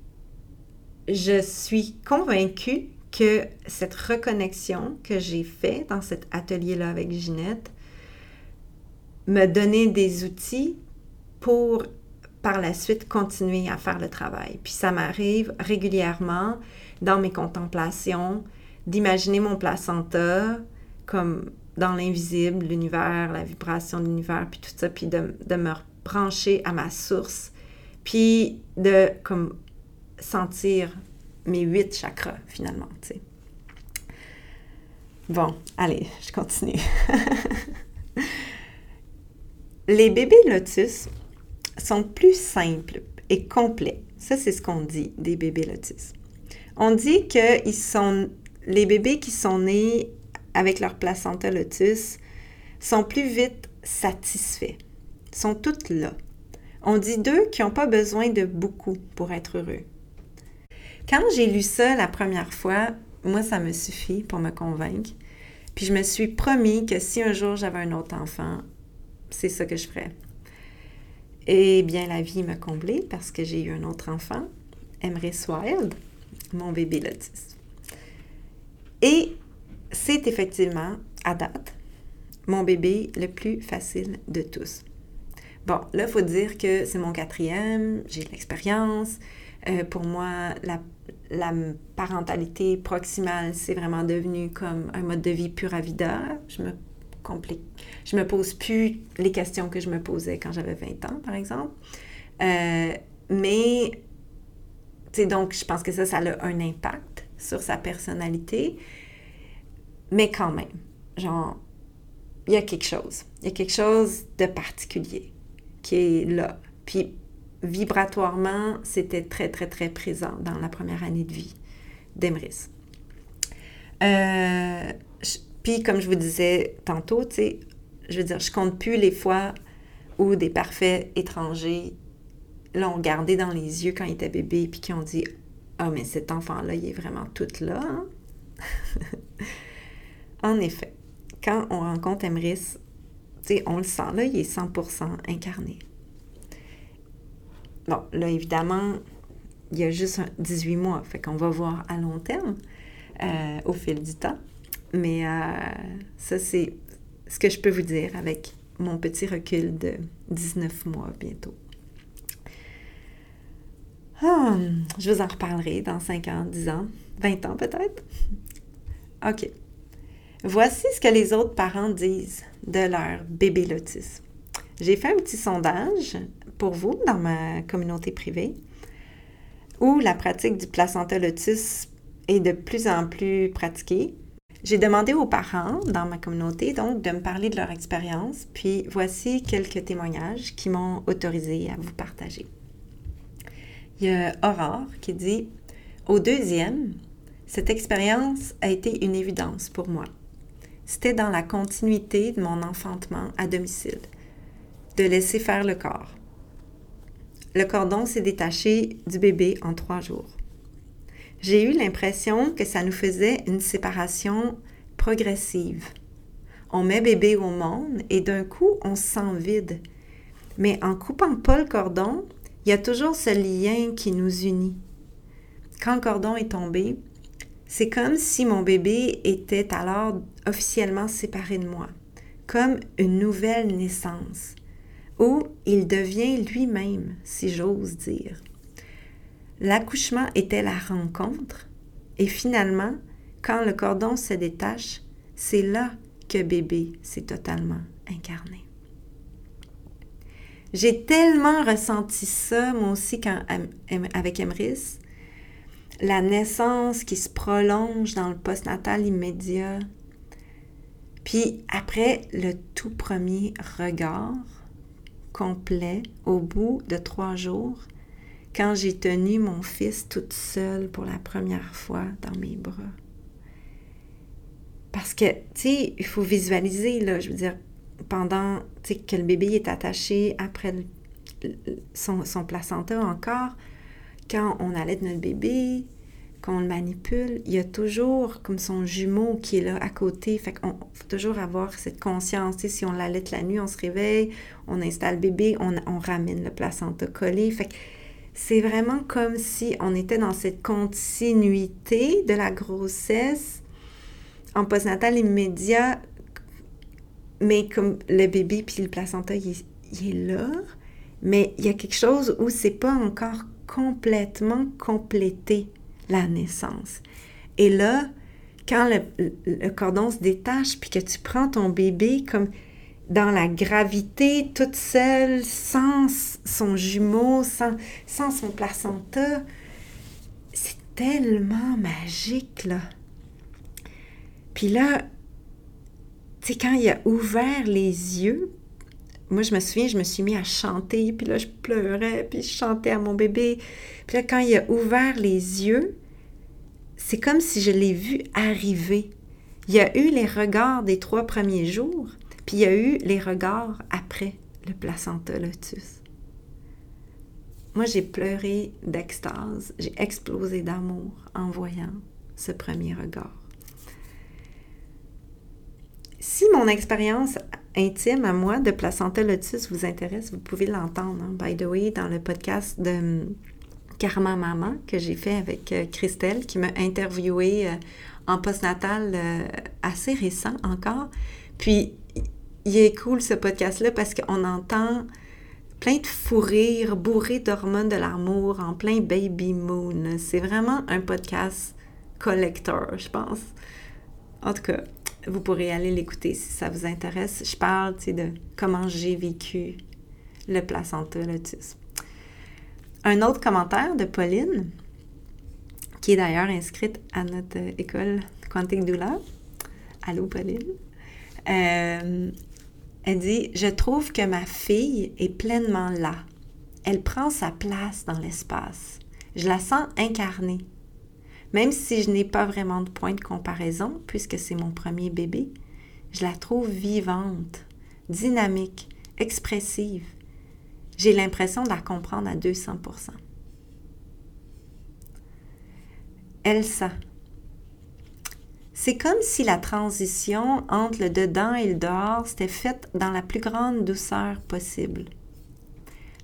je suis convaincue que cette reconnexion que j'ai faite dans cet atelier-là avec Ginette me donnait des outils pour par la suite continuer à faire le travail. Puis ça m'arrive régulièrement dans mes contemplations d'imaginer mon placenta comme dans l'invisible, l'univers, la vibration de l'univers, puis tout ça, puis de, de, me brancher à ma source, puis de comme sentir mes huit chakras, finalement, tu. Bon, allez, je continue. Les bébés lotus sont plus simples et complets. Ça, c'est ce qu'on dit des bébés lotus. On dit que ils sont, les bébés qui sont nés avec leur placenta lotus sont plus vite satisfaits, sont toutes là. On dit d'eux qu'ils n'ont pas besoin de beaucoup pour être heureux. Quand j'ai lu ça la première fois, moi, ça me suffit pour me convaincre. Puis je me suis promis que si un jour j'avais un autre enfant, c'est ça que je ferais. Eh bien, la vie m'a comblée parce que j'ai eu un autre enfant, Emrys Wild, mon bébé Lotus. Et c'est effectivement, à date, mon bébé le plus facile de tous. Bon, là, il faut dire que c'est mon quatrième, j'ai de l'expérience. Euh, pour moi, la, parentalité proximale, c'est vraiment devenu comme un mode de vie pur à vida. Je me complique. Je me pose plus les questions que je me posais quand j'avais 20 ans, par exemple. Euh, mais, tu sais, donc, je pense que ça, ça a un impact sur sa personnalité. Mais quand même, genre, il y a quelque chose. Il y a quelque chose de particulier qui est là. Puis vibratoirement, c'était très, très, très présent dans la première année de vie d'Emrys. Euh, puis, comme je vous disais tantôt, tu sais, je veux dire, je compte plus les fois où des parfaits étrangers l'ont regardé dans les yeux quand il était bébé, puis qui ont dit Ah, mais cet enfant-là, il est vraiment tout là. Hein? En effet, quand on rencontre Emrys, on le sent, là, il est 100% incarné. Bon, là, évidemment, il y a juste 18 mois, fait qu'on va voir à long terme euh, au fil du temps. Mais euh, ça, c'est ce que je peux vous dire avec mon petit recul de 19 mois bientôt. Ah, je vous en reparlerai dans 5 ans, 10 ans, 20 ans peut-être. OK. Voici ce que les autres parents disent de leur bébé lotus. J'ai fait un petit sondage pour vous dans ma communauté privée où la pratique du placenta lotus est de plus en plus pratiquée. J'ai demandé aux parents dans ma communauté donc de me parler de leur expérience, puis voici quelques témoignages qui m'ont autorisé à vous partager. Il y a Aurore qui dit Au deuxième, cette expérience a été une évidence pour moi. C'était dans la continuité de mon enfantement à domicile, de laisser faire le corps. Le cordon s'est détaché du bébé en trois jours. J'ai eu l'impression que ça nous faisait une séparation progressive. On met bébé au monde et d'un coup, on se sent vide. Mais en coupant pas le cordon, il y a toujours ce lien qui nous unit. Quand le cordon est tombé, c'est comme si mon bébé était alors officiellement séparé de moi, comme une nouvelle naissance, où il devient lui-même, si j'ose dire. L'accouchement était la rencontre, et finalement, quand le cordon se détache, c'est là que bébé s'est totalement incarné. J'ai tellement ressenti ça, moi aussi, quand, avec Emrys, la naissance qui se prolonge dans le postnatal immédiat. Puis après, le tout premier regard complet au bout de trois jours, quand j'ai tenu mon fils toute seule pour la première fois dans mes bras. Parce que, tu sais, il faut visualiser, je veux dire, pendant, que le bébé est attaché après son, son placenta encore, quand on allait de notre bébé, qu'on le manipule, il y a toujours comme son jumeau qui est là à côté. Fait qu'on faut toujours avoir cette conscience. si on l'allait la nuit, on se réveille, on installe le bébé, on, ramène le placenta collé. Fait c'est vraiment comme si on était dans cette continuité de la grossesse en postnatal immédiat, mais comme le bébé puis le placenta, il est là, mais il y a quelque chose où c'est pas encore complètement complété la naissance. Et là, quand le, cordon se détache, puis que tu prends ton bébé comme dans la gravité, toute seule, sans son jumeau, sans, sans son placenta, c'est tellement magique, là. Puis là, tu sais, quand il a ouvert les yeux, moi, je me souviens, je me suis mis à chanter, puis là, je pleurais, puis je chantais à mon bébé. Puis là, quand il a ouvert les yeux, c'est comme si je l'ai vu arriver. Il y a eu les regards des trois premiers jours, puis il y a eu les regards après le placenta lotus. Moi, j'ai pleuré d'extase, j'ai explosé d'amour en voyant ce premier regard. Si mon expérience intime à moi de placenta lotus vous intéresse, vous pouvez l'entendre, hein, by the way, dans le podcast de Karma Mama que j'ai fait avec euh, Christelle qui m'a interviewé euh, en postnatal euh, assez récent encore. Puis, il est cool ce podcast-là parce qu'on entend plein de fou rires bourrés d'hormones de l'amour en plein baby moon. C'est vraiment un podcast collector, je pense. En tout cas, vous pourrez aller l'écouter si ça vous intéresse. Je parle de comment j'ai vécu le placenta lotus. Un autre commentaire de Pauline, qui est d'ailleurs inscrite à notre école Quantic Doula. Allô, Pauline? Euh, elle dit Je trouve que ma fille est pleinement là. Elle prend sa place dans l'espace. Je la sens incarnée. Même si je n'ai pas vraiment de point de comparaison, puisque c'est mon premier bébé, je la trouve vivante, dynamique, expressive. J'ai l'impression de la comprendre à 200% Elsa. C'est comme si la transition entre le dedans et le dehors s'était faite dans la plus grande douceur possible.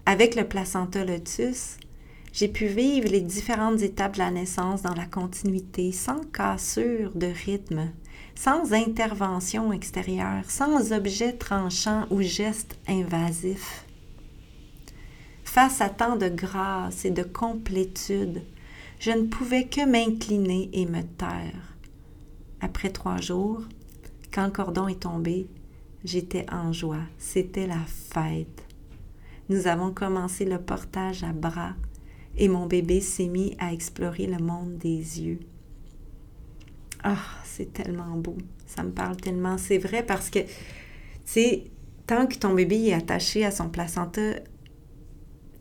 Avec le placenta lotus, j'ai pu vivre les différentes étapes de la naissance dans la continuité, sans cassure de rythme, sans intervention extérieure, sans objet tranchant ou geste invasif. Face à tant de grâce et de complétude, je ne pouvais que m'incliner et me taire. Après trois jours, quand le cordon est tombé, j'étais en joie. C'était la fête. Nous avons commencé le portage à bras et mon bébé s'est mis à explorer le monde des yeux. Ah, c'est tellement beau. Ça me parle tellement. C'est vrai parce que, tu sais, tant que ton bébé est attaché à son placenta,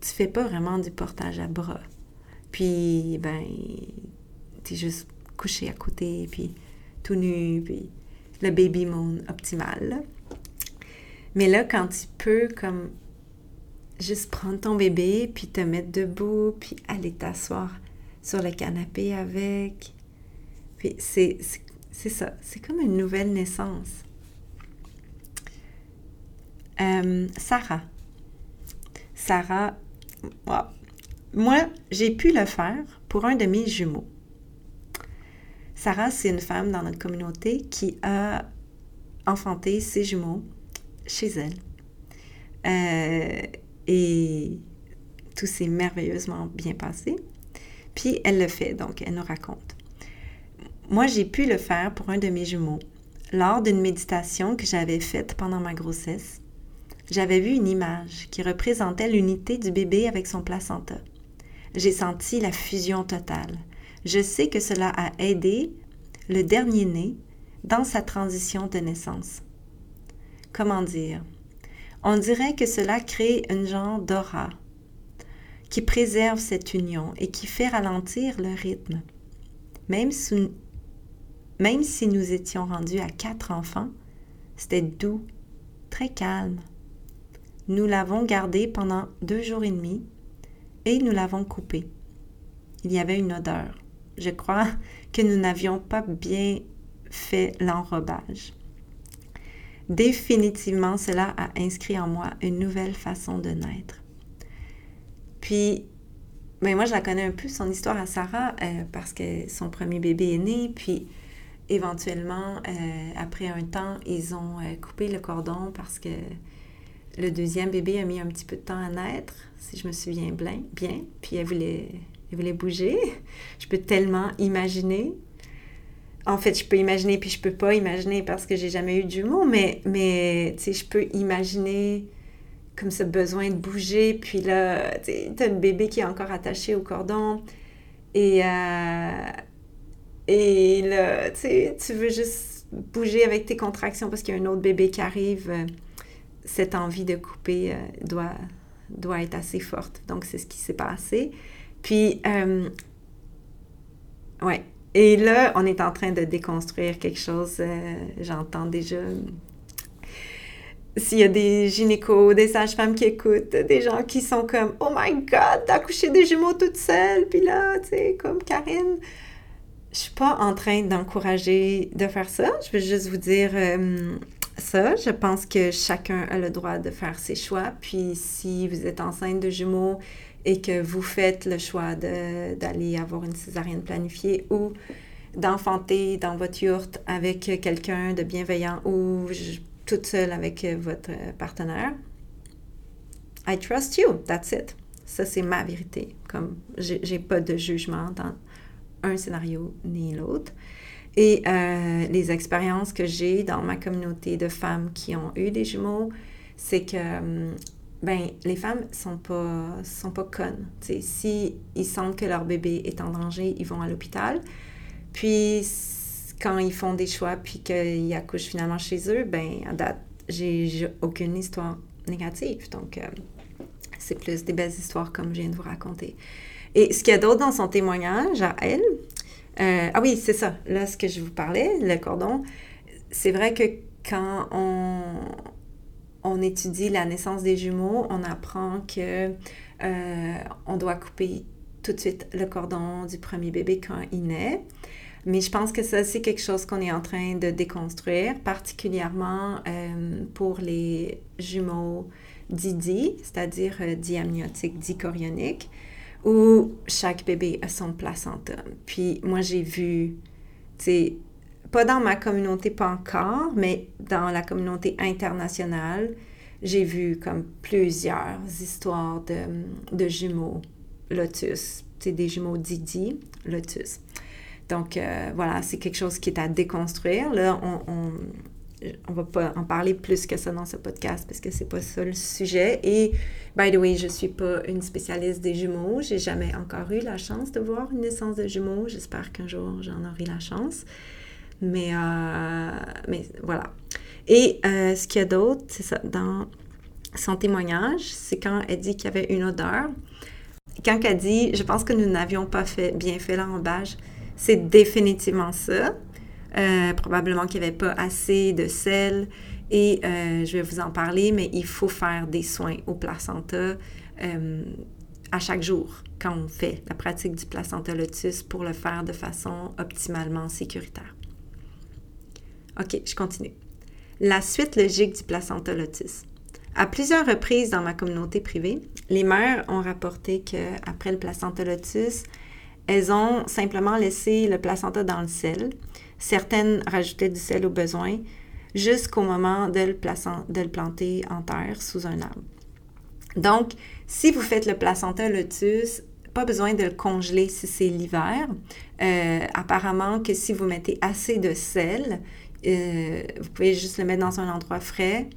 tu fais pas vraiment du portage à bras. Puis, ben, tu es juste couché à côté, puis tout nu, puis le baby moon optimal. Mais là, quand tu peux, comme, juste prendre ton bébé, puis te mettre debout, puis aller t'asseoir sur le canapé avec. Puis c'est, ça, c'est comme une nouvelle naissance. Euh, Sarah. Sarah, moi, j'ai pu le faire pour un de mes jumeaux. Sarah, c'est une femme dans notre communauté qui a enfanté ses jumeaux chez elle. Euh, et tout s'est merveilleusement bien passé. Puis elle le fait, donc elle nous raconte. Moi, j'ai pu le faire pour un de mes jumeaux. Lors d'une méditation que j'avais faite pendant ma grossesse, j'avais vu une image qui représentait l'unité du bébé avec son placenta. J'ai senti la fusion totale. Je sais que cela a aidé le dernier-né dans sa transition de naissance. Comment dire? On dirait que cela crée un genre d'aura qui préserve cette union et qui fait ralentir le rythme. Même même si nous étions rendus à quatre enfants, c'était doux, très calme. Nous l'avons gardé pendant deux jours et demi et nous l'avons coupé. Il y avait une odeur. Je crois que nous n'avions pas bien fait l'enrobage. Définitivement, cela a inscrit en moi une nouvelle façon de naître. Puis, ben moi, je la connais un peu, son histoire à Sarah, euh, parce que son premier bébé est né, puis éventuellement, euh, après un temps, ils ont euh, coupé le cordon parce que le deuxième bébé a mis un petit peu de temps à naître, si je me souviens bien, puis elle voulait, bouger. Je peux tellement imaginer en fait, je peux imaginer, puis je peux pas imaginer parce que j'ai jamais eu de jumeaux, mais, mais je peux imaginer comme ce besoin de bouger, puis là, tu as un bébé qui est encore attaché au cordon, et, euh, et là, tu veux juste bouger avec tes contractions parce qu'il y a un autre bébé qui arrive, cette envie de couper euh, doit, doit être assez forte. Donc, c'est ce qui s'est passé. Puis, euh, ouais, et là, on est en train de déconstruire quelque chose. Euh, j'entends déjà. S'il y a des gynécos, des sages-femmes qui écoutent, des gens qui sont comme Oh my God, t'as accouché des jumeaux toute seule, puis là, tu sais, comme Karine. je suis pas en train d'encourager de faire ça. Je veux juste vous dire euh, ça. Je pense que chacun a le droit de faire ses choix. Puis si vous êtes enceinte de jumeaux et que vous faites le choix d'aller avoir une césarienne planifiée ou d'enfanter dans votre yourte avec quelqu'un de bienveillant ou toute seule avec votre partenaire, I trust you. That's it. Ça, c'est ma vérité. Comme j'ai pas de jugement dans un scénario ni l'autre. Et euh, les expériences que j'ai dans ma communauté de femmes qui ont eu des jumeaux, c'est que hum, ben, les femmes sont pas, sont pas connes. S'ils si ils sentent que leur bébé est en danger, ils vont à l'hôpital. Puis, quand ils font des choix puis qu'ils accouchent finalement chez eux, ben, à date, j'ai aucune histoire négative. Donc, euh, c'est plus des belles histoires comme je viens de vous raconter. Et ce qu'il y a d'autre dans son témoignage à elle, euh, ah oui, c'est ça, là, ce que je vous parlais, le cordon, c'est vrai que quand on, on étudie la naissance des jumeaux, on apprend que euh, on doit couper tout de suite le cordon du premier bébé quand il naît. Mais je pense que ça, c'est quelque chose qu'on est en train de déconstruire, particulièrement euh, pour les jumeaux Didi, c'est-à-dire euh, diamniotique dichorionique, où chaque bébé a son placenta. Puis moi, j'ai vu, tu sais, pas dans ma communauté, pas encore, mais dans la communauté internationale, j'ai vu comme plusieurs histoires de, de jumeaux Lotus, c'est des jumeaux Didi, Lotus. Donc euh, voilà, c'est quelque chose qui est à déconstruire. Là, on, on va pas en parler plus que ça dans ce podcast parce que c'est pas ça le sujet. Et, by the way, je suis pas une spécialiste des jumeaux. J'ai jamais encore eu la chance de voir une naissance de jumeaux. J'espère qu'un jour j'en aurai la chance. Mais, euh, mais voilà. Et euh, ce qu'il y a d'autre, c'est ça, dans son témoignage, c'est quand elle dit qu'il y avait une odeur. Quand elle dit, je pense que nous n'avions pas fait, bien fait l'enrobage, c'est définitivement ça. Euh, probablement qu'il n'y avait pas assez de sel. Et euh, je vais vous en parler, mais il faut faire des soins au placenta euh, à chaque jour quand on fait la pratique du placenta lotus pour le faire de façon optimalement sécuritaire. OK, je continue. La suite logique du placenta lotus. À plusieurs reprises dans ma communauté privée, les mères ont rapporté qu'après le placenta lotus, elles ont simplement laissé le placenta dans le sel Certaines rajoutaient du sel au besoin jusqu'au moment de le, de le planter en terre sous un arbre. Donc, si vous faites le placenta lotus, pas besoin de le congeler si c'est l'hiver. Euh, apparemment que si vous mettez assez de sel, euh, vous pouvez juste le mettre dans un endroit frais,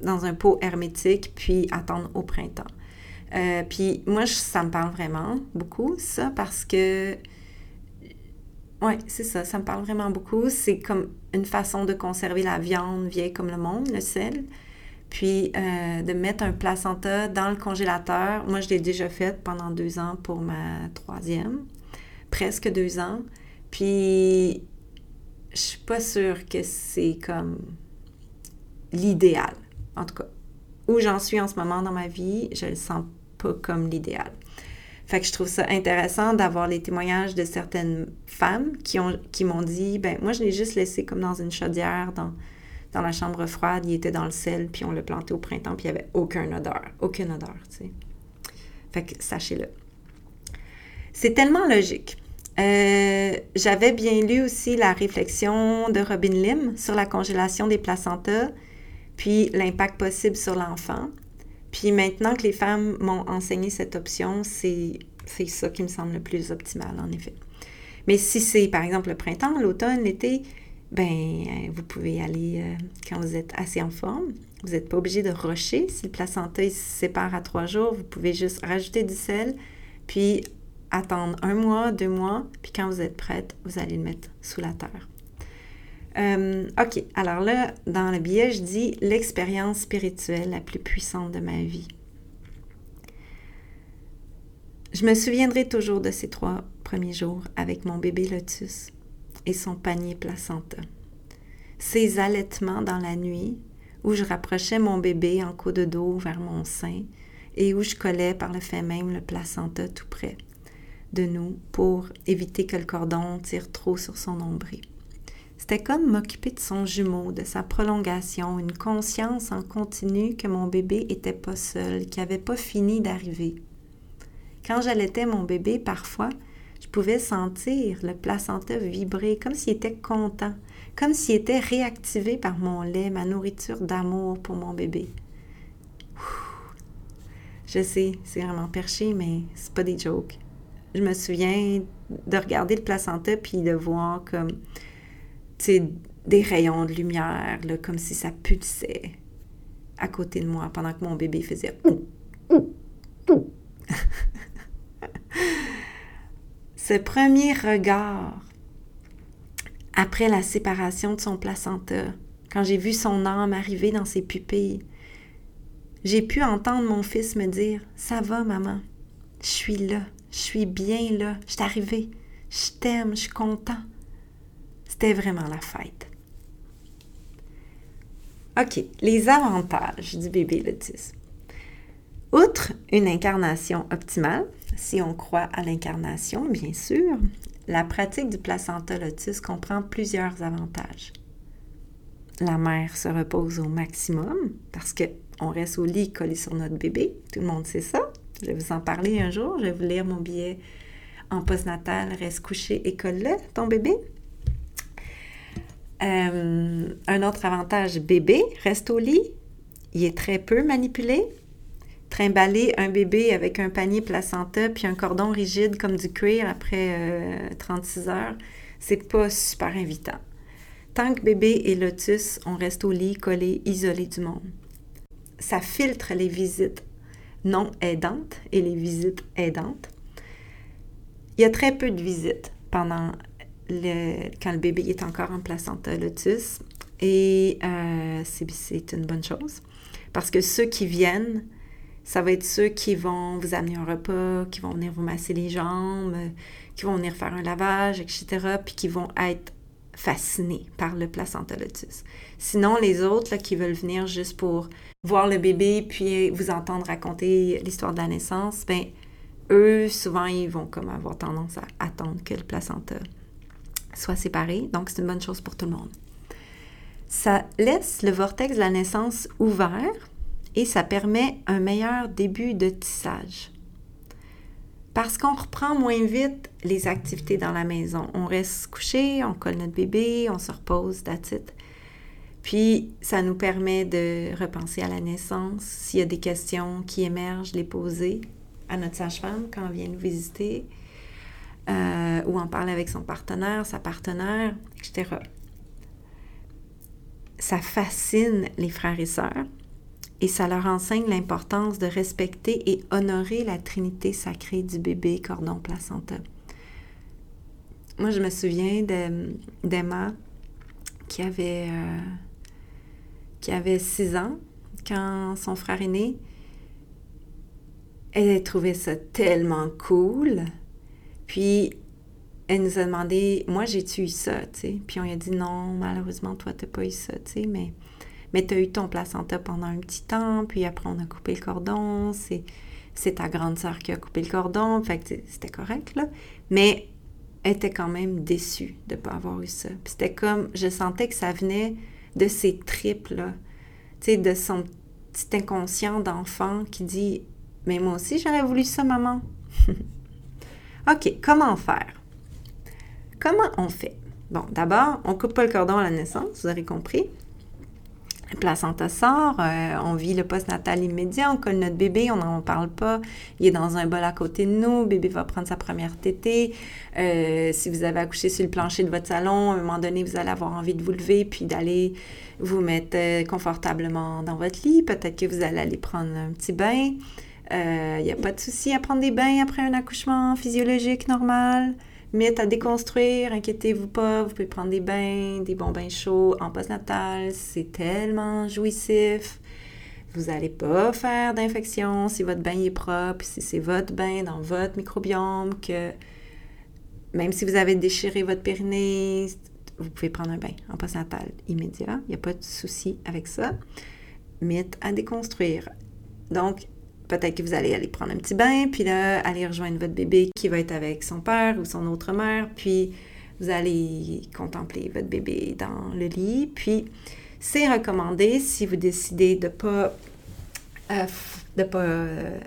dans un pot hermétique, puis attendre au printemps. Euh, puis moi, ça me parle vraiment beaucoup, ça, parce que oui, c'est ça, ça me parle vraiment beaucoup. C'est comme une façon de conserver la viande vieille comme le monde, le sel. Puis euh, de mettre un placenta dans le congélateur. Moi, je l'ai déjà fait pendant deux ans pour ma troisième, presque deux ans. Puis je suis pas sûre que c'est comme l'idéal. En tout cas, où j'en suis en ce moment dans ma vie, je le sens pas comme l'idéal. Fait que je trouve ça intéressant d'avoir les témoignages de certaines femmes qui, ont, qui m'ont dit, ben moi, je l'ai juste laissé comme dans une chaudière, dans, dans la chambre froide, il était dans le sel, puis on l'a planté au printemps, puis il n'y avait aucune odeur, aucune odeur, tu sais. Fait que sachez-le. C'est tellement logique. Euh, j'avais bien lu aussi la réflexion de Robin Lim sur la congélation des placentas, puis l'impact possible sur l'enfant. Puis maintenant que les femmes m'ont enseigné cette option, c'est ça qui me semble le plus optimal, en effet. Mais si c'est, par exemple, le printemps, l'automne, l'été, ben euh, vous pouvez aller euh, quand vous êtes assez en forme. Vous n'êtes pas obligé de rocher. Si le placenta se sépare à trois jours, vous pouvez juste rajouter du sel, puis attendre un mois, deux mois, puis quand vous êtes prête, vous allez le mettre sous la terre. Euh, OK, alors là, dans le billet, je dis l'expérience spirituelle la plus puissante de ma vie. Je me souviendrai toujours de ces trois premiers jours avec mon bébé Lotus et son panier placenta. Ces allaitements dans la nuit où je rapprochais mon bébé en coup de dos vers mon sein et où je collais par le fait même le placenta tout près. de nous pour éviter que le cordon tire trop sur son nombril. C'était comme m'occuper de son jumeau, de sa prolongation, une conscience en continu que mon bébé était pas seul, qu'il n'avait pas fini d'arriver. Quand j'allaitais mon bébé, parfois, je pouvais sentir le placenta vibrer comme s'il était content, comme s'il était réactivé par mon lait, ma nourriture d'amour pour mon bébé. Je sais, c'est vraiment perché, mais c'est pas des jokes. Je me souviens de regarder le placenta puis de voir comme, des rayons de lumière, comme si ça pulsait à côté de moi pendant que mon bébé faisait Ce premier regard après la séparation de son placenta, quand j'ai vu son âme arriver dans ses pupilles, j'ai pu entendre mon fils me dire Ça va, maman, je suis là, je suis bien là, je suis arrivé, je t'aime, je suis content. Vraiment la fête. OK, les avantages du bébé l'autisme. Outre une incarnation optimale, si on croit à l'incarnation, bien sûr, la pratique du placenta lotus comprend plusieurs avantages. La mère se repose au maximum parce qu'on reste au lit collé sur notre bébé. Tout le monde sait ça. Je vais vous en parler un jour. Je vais vous lire mon billet en postnatal. Reste couché et colle-le, ton bébé. Euh, un autre avantage, bébé reste au lit. Il est très peu manipulé. Trimballer un bébé avec un panier placenta puis un cordon rigide comme du cuir après 36 euh, heures, c'est pas super invitant. Tant que bébé et lotus, on reste au lit, collé, isolé du monde. Ça filtre les visites non aidantes et les visites aidantes. Il y a très peu de visites pendant quand le bébé est encore en placenta lotus. Et euh, c'est une bonne chose. Parce que ceux qui viennent, ça va être ceux qui vont vous amener un repas, qui vont venir vous masser les jambes, qui vont venir faire un lavage, etc., puis qui vont être fascinés par le placenta lotus. Sinon, les autres qui veulent venir juste pour voir le bébé puis vous entendre raconter l'histoire de la naissance, ben eux, souvent, ils vont comme avoir tendance à attendre que le placenta soit séparé, donc c'est une bonne chose pour tout le monde. Ça laisse le vortex de la naissance ouvert et ça permet un meilleur début de tissage. Parce qu'on reprend moins vite les activités dans la maison. On reste couché, on colle notre bébé, on se repose, that's Puis, ça nous permet de repenser à la naissance. S'il y a des questions qui émergent, les poser à notre sage-femme quand elle vient nous visiter. Euh, ou en parler avec son partenaire, sa partenaire, etc. Ça fascine les frères et sœurs et ça leur enseigne l'importance de respecter et honorer la trinité sacrée du bébé cordon placenta. Moi, je me souviens d'Emma qui avait euh, qui avait 6 ans quand son frère est né. Elle trouvait ça tellement cool puis, elle nous a demandé, moi, j'ai-tu eu ça, tu sais? Puis on lui a dit, non, malheureusement, toi, t'as pas eu ça, tu sais, mais, mais t'as eu ton placenta pendant un petit temps, puis après, on a coupé le cordon, c'est, ta grande sœur qui a coupé le cordon, fait c'était correct, là. Mais elle était quand même déçue de ne pas avoir eu ça. Puis c'était comme, je sentais que ça venait de ces tripes, là, tu sais, de son petit inconscient d'enfant qui dit, mais moi aussi, j'aurais voulu ça, maman. OK, comment faire? Comment on fait? Bon, d'abord, on coupe pas le cordon à la naissance, vous avez compris. Le placenta sort, euh, on vit le post-natal immédiat, on colle notre bébé, on n'en parle pas, il est dans un bol à côté de nous, le bébé va prendre sa première tétée. Euh, si vous avez accouché sur le plancher de votre salon, à un moment donné, vous allez avoir envie de vous lever puis d'aller vous mettre euh, confortablement dans votre lit. Peut-être que vous allez aller prendre un petit bain. Il euh, n'y a pas de souci à prendre des bains après un accouchement physiologique normal. Mythe à déconstruire, inquiétez-vous pas, vous pouvez prendre des bains, des bons bains chauds en postnatal, c'est tellement jouissif. Vous n'allez pas faire d'infection si votre bain est propre, si c'est votre bain dans votre microbiome, que même si vous avez déchiré votre périnée, vous pouvez prendre un bain en postnatal immédiat. Il n'y a pas de souci avec ça. Mythe à déconstruire. Donc, peut-être que vous allez aller prendre un petit bain, puis là, aller rejoindre votre bébé qui va être avec son père ou son autre mère, puis vous allez contempler votre bébé dans le lit. Puis, c'est recommandé si vous décidez de ne pas, euh, de pas euh,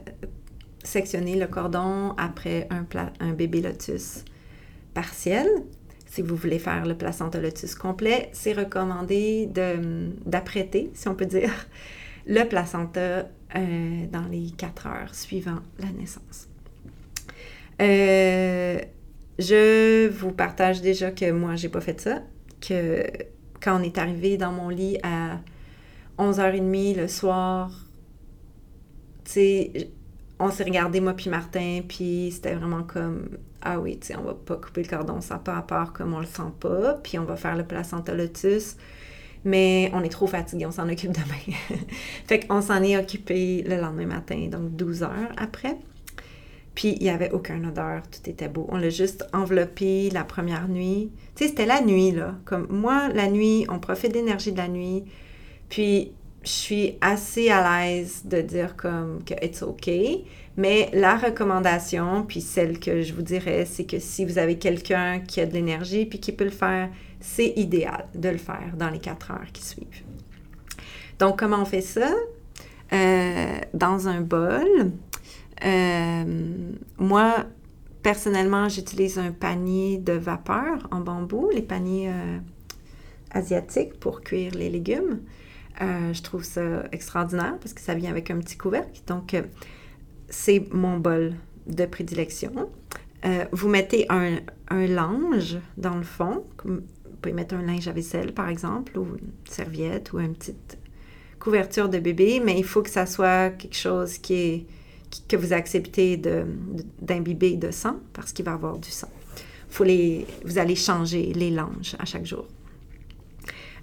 sectionner le cordon après un, un bébé lotus partiel. Si vous voulez faire le placenta lotus complet, c'est recommandé d'apprêter, si on peut dire, le placenta euh, dans les quatre heures suivant la naissance. Euh, je vous partage déjà que moi, j'ai pas fait ça, que quand on est arrivé dans mon lit à 11h30 le soir, tu sais, on s'est regardé, moi puis Martin, puis c'était vraiment comme ah oui, tu sais, on va pas couper le cordon, ça pas à part comme on le sent pas, puis on va faire le placenta lotus, mais on est trop fatigué, on s'en occupe demain. fait qu'on s'en est occupé le lendemain matin, donc 12 heures après. Puis il n'y avait aucune odeur, tout était beau. On l'a juste enveloppé la première nuit. Tu sais, c'était la nuit, là. Comme moi, la nuit, on profite de l'énergie de la nuit. Puis je suis assez à l'aise de dire comme que it's OK. Mais la recommandation, puis celle que je vous dirais, c'est que si vous avez quelqu'un qui a de l'énergie puis qui peut le faire, c'est idéal de le faire dans les quatre heures qui suivent. Donc, comment on fait ça? Euh, dans un bol, euh, moi, personnellement, j'utilise un panier de vapeur en bambou, les paniers euh, asiatiques pour cuire les légumes. je trouve ça extraordinaire parce que ça vient avec un petit couvercle. Donc, c'est mon bol de prédilection. Vous mettez un, linge dans le fond. Pouvez mettre un linge à vaisselle, par exemple, ou une serviette, ou une petite couverture de bébé, mais il faut que ça soit quelque chose qui est, que vous acceptez d'imbiber de, sang, parce qu'il va avoir du sang. Vous allez changer les langes à chaque jour.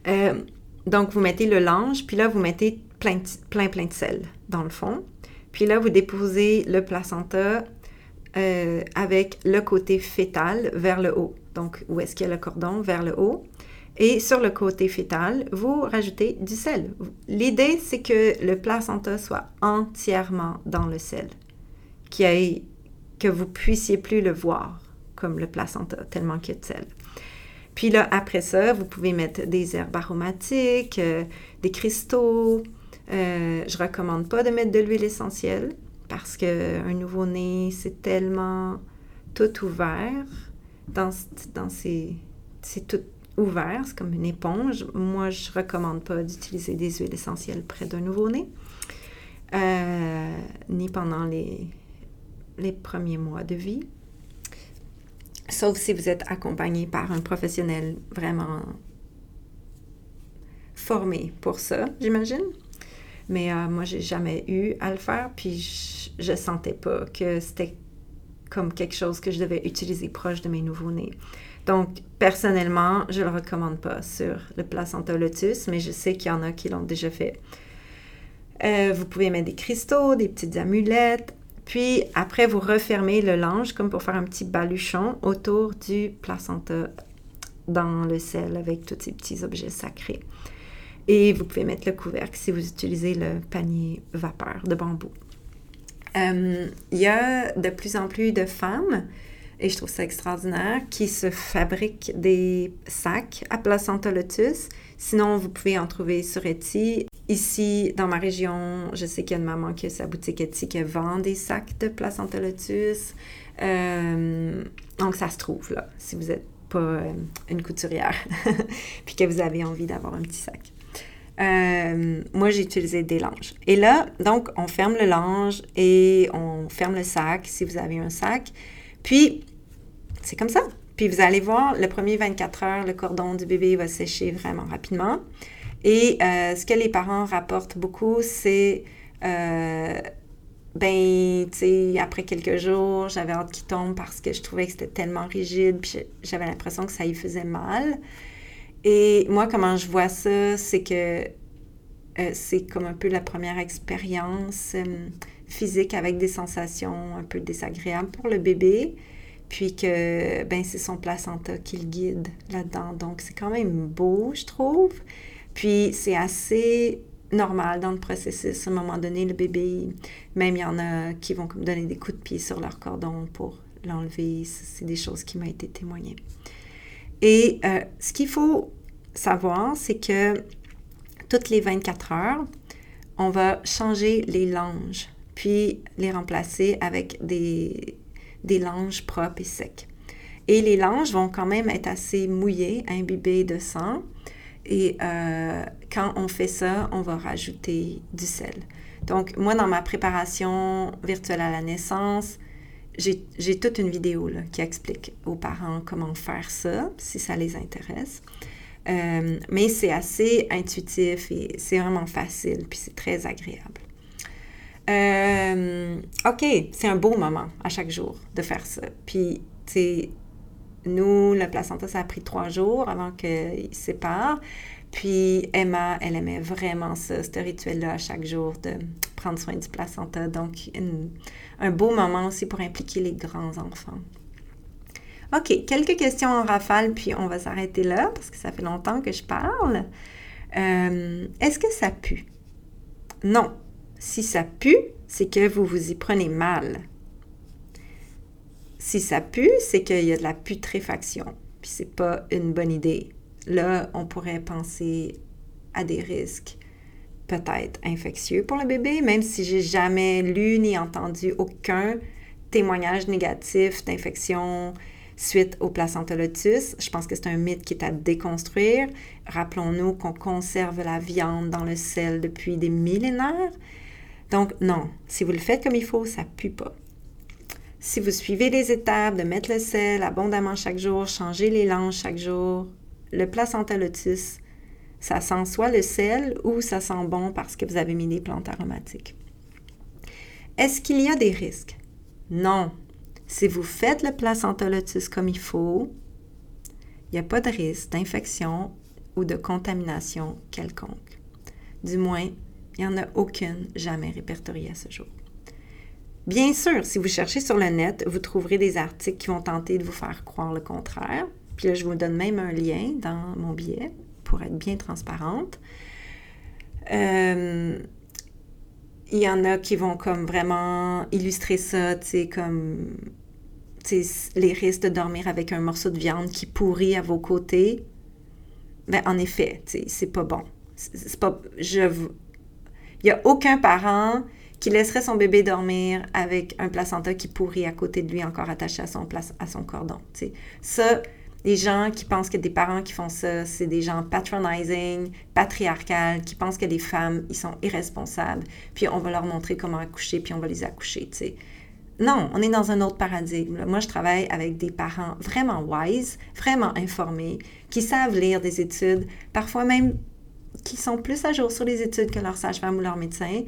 Euh, donc, vous mettez le linge, puis là, vous mettez plein, plein, plein de sel dans le fond. Puis là, vous déposez le placenta euh, avec le côté fœtal vers le haut. Donc, où est-ce qu'il y a le cordon vers le haut? Et sur le côté fœtal, vous rajoutez du sel. L'idée, c'est que le placenta soit entièrement dans le sel, que vous puissiez plus le voir comme le placenta, tellement qu'il y a de sel. Puis là, après ça, vous pouvez mettre des herbes aromatiques, euh, des cristaux, euh, je recommande pas de mettre de l'huile essentielle parce qu'un nouveau-né, c'est tellement tout ouvert. Dans, dans c'est tout ouvert, c'est comme une éponge. Moi, je recommande pas d'utiliser des huiles essentielles près d'un nouveau-né, euh, ni pendant les, les premiers mois de vie. Sauf si vous êtes accompagné par un professionnel vraiment formé pour ça, j'imagine. Mais euh, moi, j'ai jamais eu à le faire, puis je, ne sentais pas que c'était comme quelque chose que je devais utiliser proche de mes nouveaux-nés. Donc, personnellement, je ne le recommande pas sur le placenta lotus, mais je sais qu'il y en a qui l'ont déjà fait. Euh, vous pouvez mettre des cristaux, des petites amulettes, puis après, vous refermez le linge comme pour faire un petit baluchon autour du placenta dans le sel avec tous ces petits objets sacrés. Et vous pouvez mettre le couvercle si vous utilisez le panier vapeur de bambou. Euh, il y a de plus en plus de femmes, et je trouve ça extraordinaire, qui se fabriquent des sacs à placenta lotus. Sinon, vous pouvez en trouver sur Etsy. Ici, dans ma région, je sais qu'il y a une maman qui a sa boutique Etsy qui vend des sacs de placenta lotus. Euh, donc, ça se trouve là, si vous n'êtes pas euh, une couturière, puis que vous avez envie d'avoir un petit sac. Euh, moi, j'ai utilisé des langes. Et là, donc, on ferme le lange et on ferme le sac si vous avez un sac. Puis, c'est comme ça. Puis, vous allez voir, le premier 24 heures, le cordon du bébé va sécher vraiment rapidement. Et euh, ce que les parents rapportent beaucoup, c'est, euh, ben, tu sais, après quelques jours, j'avais hâte qu'il tombe parce que je trouvais que c'était tellement rigide, puis j'avais l'impression que ça y faisait mal. Et moi, comment je vois ça, c'est que euh, c'est comme un peu la première expérience euh, physique avec des sensations un peu désagréables pour le bébé, puis que ben, c'est son placenta qui le guide là-dedans. Donc, c'est quand même beau, je trouve. Puis, c'est assez normal dans le processus. À un moment donné, le bébé, même il y en a qui vont donner des coups de pied sur leur cordon pour l'enlever. C'est des choses qui m'ont été témoignées. Et euh, ce qu'il faut savoir, c'est que toutes les 24 heures, on va changer les langes, puis les remplacer avec des, des langes propres et secs. Et les langes vont quand même être assez mouillées, imbibées de sang. Et euh, quand on fait ça, on va rajouter du sel. Donc, moi, dans ma préparation virtuelle à la naissance, j'ai toute une vidéo là, qui explique aux parents comment faire ça, si ça les intéresse. Euh, mais c'est assez intuitif et c'est vraiment facile, puis c'est très agréable. Euh, OK, c'est un beau moment à chaque jour de faire ça. Puis, tu sais, nous, le placenta, ça a pris trois jours avant qu'il sépare. Puis Emma, elle aimait vraiment ça, ce rituel-là à chaque jour de prendre soin du placenta. Donc, un beau moment aussi pour impliquer les grands-enfants. OK, quelques questions en rafale, puis on va s'arrêter là parce que ça fait longtemps que je parle. Euh, est-ce que ça pue? Non. Si ça pue, c'est que vous vous y prenez mal. Si ça pue, c'est qu'il y a de la putréfaction, puis c'est pas une bonne idée. Là, on pourrait penser à des risques peut-être infectieux pour le bébé, même si j'ai jamais lu ni entendu aucun témoignage négatif d'infection suite au placenta lotus. Je pense que c'est un mythe qui est à déconstruire. Rappelons-nous qu'on conserve la viande dans le sel depuis des millénaires. Donc non, si vous le faites comme il faut, ça pue pas. Si vous suivez les étapes de mettre le sel abondamment chaque jour, changer les langes chaque jour, le placenta lotus, ça sent soit le sel ou ça sent bon parce que vous avez mis des plantes aromatiques. Est-ce qu'il y a des risques? Non. Si vous faites le placenta lotus comme il faut, il n'y a pas de risque d'infection ou de contamination quelconque. Du moins, il n'y en a aucune jamais répertoriée à ce jour. Bien sûr, si vous cherchez sur le net, vous trouverez des articles qui vont tenter de vous faire croire le contraire. Puis là, je vous donne même un lien dans mon billet pour être bien transparente. Euh, il y en a qui vont comme vraiment illustrer ça, tu sais, comme les risques de dormir avec un morceau de viande qui pourrit à vos côtés. Ben, en effet, c'est pas bon. C'est pas, je, il n'y a aucun parent qui laisserait son bébé dormir avec un placenta qui pourrit à côté de lui, encore attaché à son, place, à son cordon. Ça, les gens qui pensent que des parents qui font ça, c'est des gens patronizing, patriarcal, qui pensent que les femmes, ils sont irresponsables, puis on va leur montrer comment accoucher, puis on va les accoucher, tu Non, on est dans un autre paradigme. Moi, je travaille avec des parents vraiment wise, vraiment informés, qui savent lire des études, parfois même qui sont plus à jour sur les études que leur sage-femme ou leur médecin,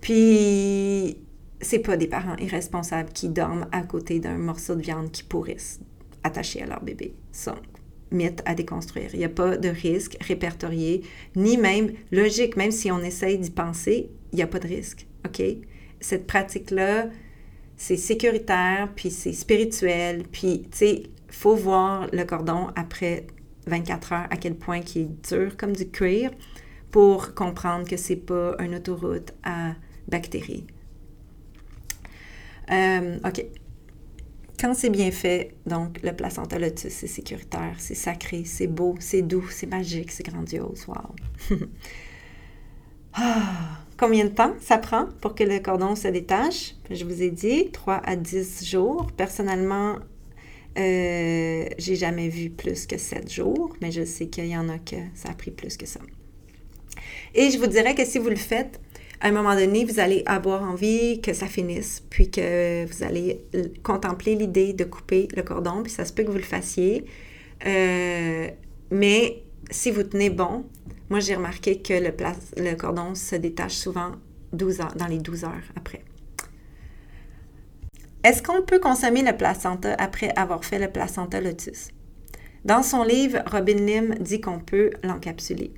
puis, c'est pas des parents irresponsables qui dorment à côté d'un morceau de viande qui pourrisse attaché à leur bébé. Ça, mythe à déconstruire. Il n'y a pas de risque répertorié, ni même logique, même si on essaye d'y penser, il n'y a pas de risque. OK? Cette pratique-là, c'est sécuritaire, puis c'est spirituel, puis, tu sais, faut voir le cordon après 24 heures, à quel point il est dur comme du cuir, pour comprendre que c'est pas une autoroute à bactéries. Euh, OK. Quand c'est bien fait, donc le placenta lotus, c'est sécuritaire, c'est sacré, c'est beau, c'est doux, c'est magique, c'est grandiose. Wow! ah, combien de temps ça prend pour que le cordon se détache? Je vous ai dit 3 à 10 jours. Personnellement, euh, j'ai jamais vu plus que 7 jours, mais je sais qu'il y en a que ça a pris plus que ça. Et je vous dirais que si vous le faites, à un moment donné, vous allez avoir envie que ça finisse, puis que vous allez contempler l'idée de couper le cordon, puis ça se peut que vous le fassiez. Euh, mais si vous tenez bon, moi j'ai remarqué que le, cordon se détache souvent 12 heures, dans les 12 heures après. Est-ce qu'on peut consommer le placenta après avoir fait le placenta lotus? Dans son livre, Robin Lim dit qu'on peut l'encapsuler.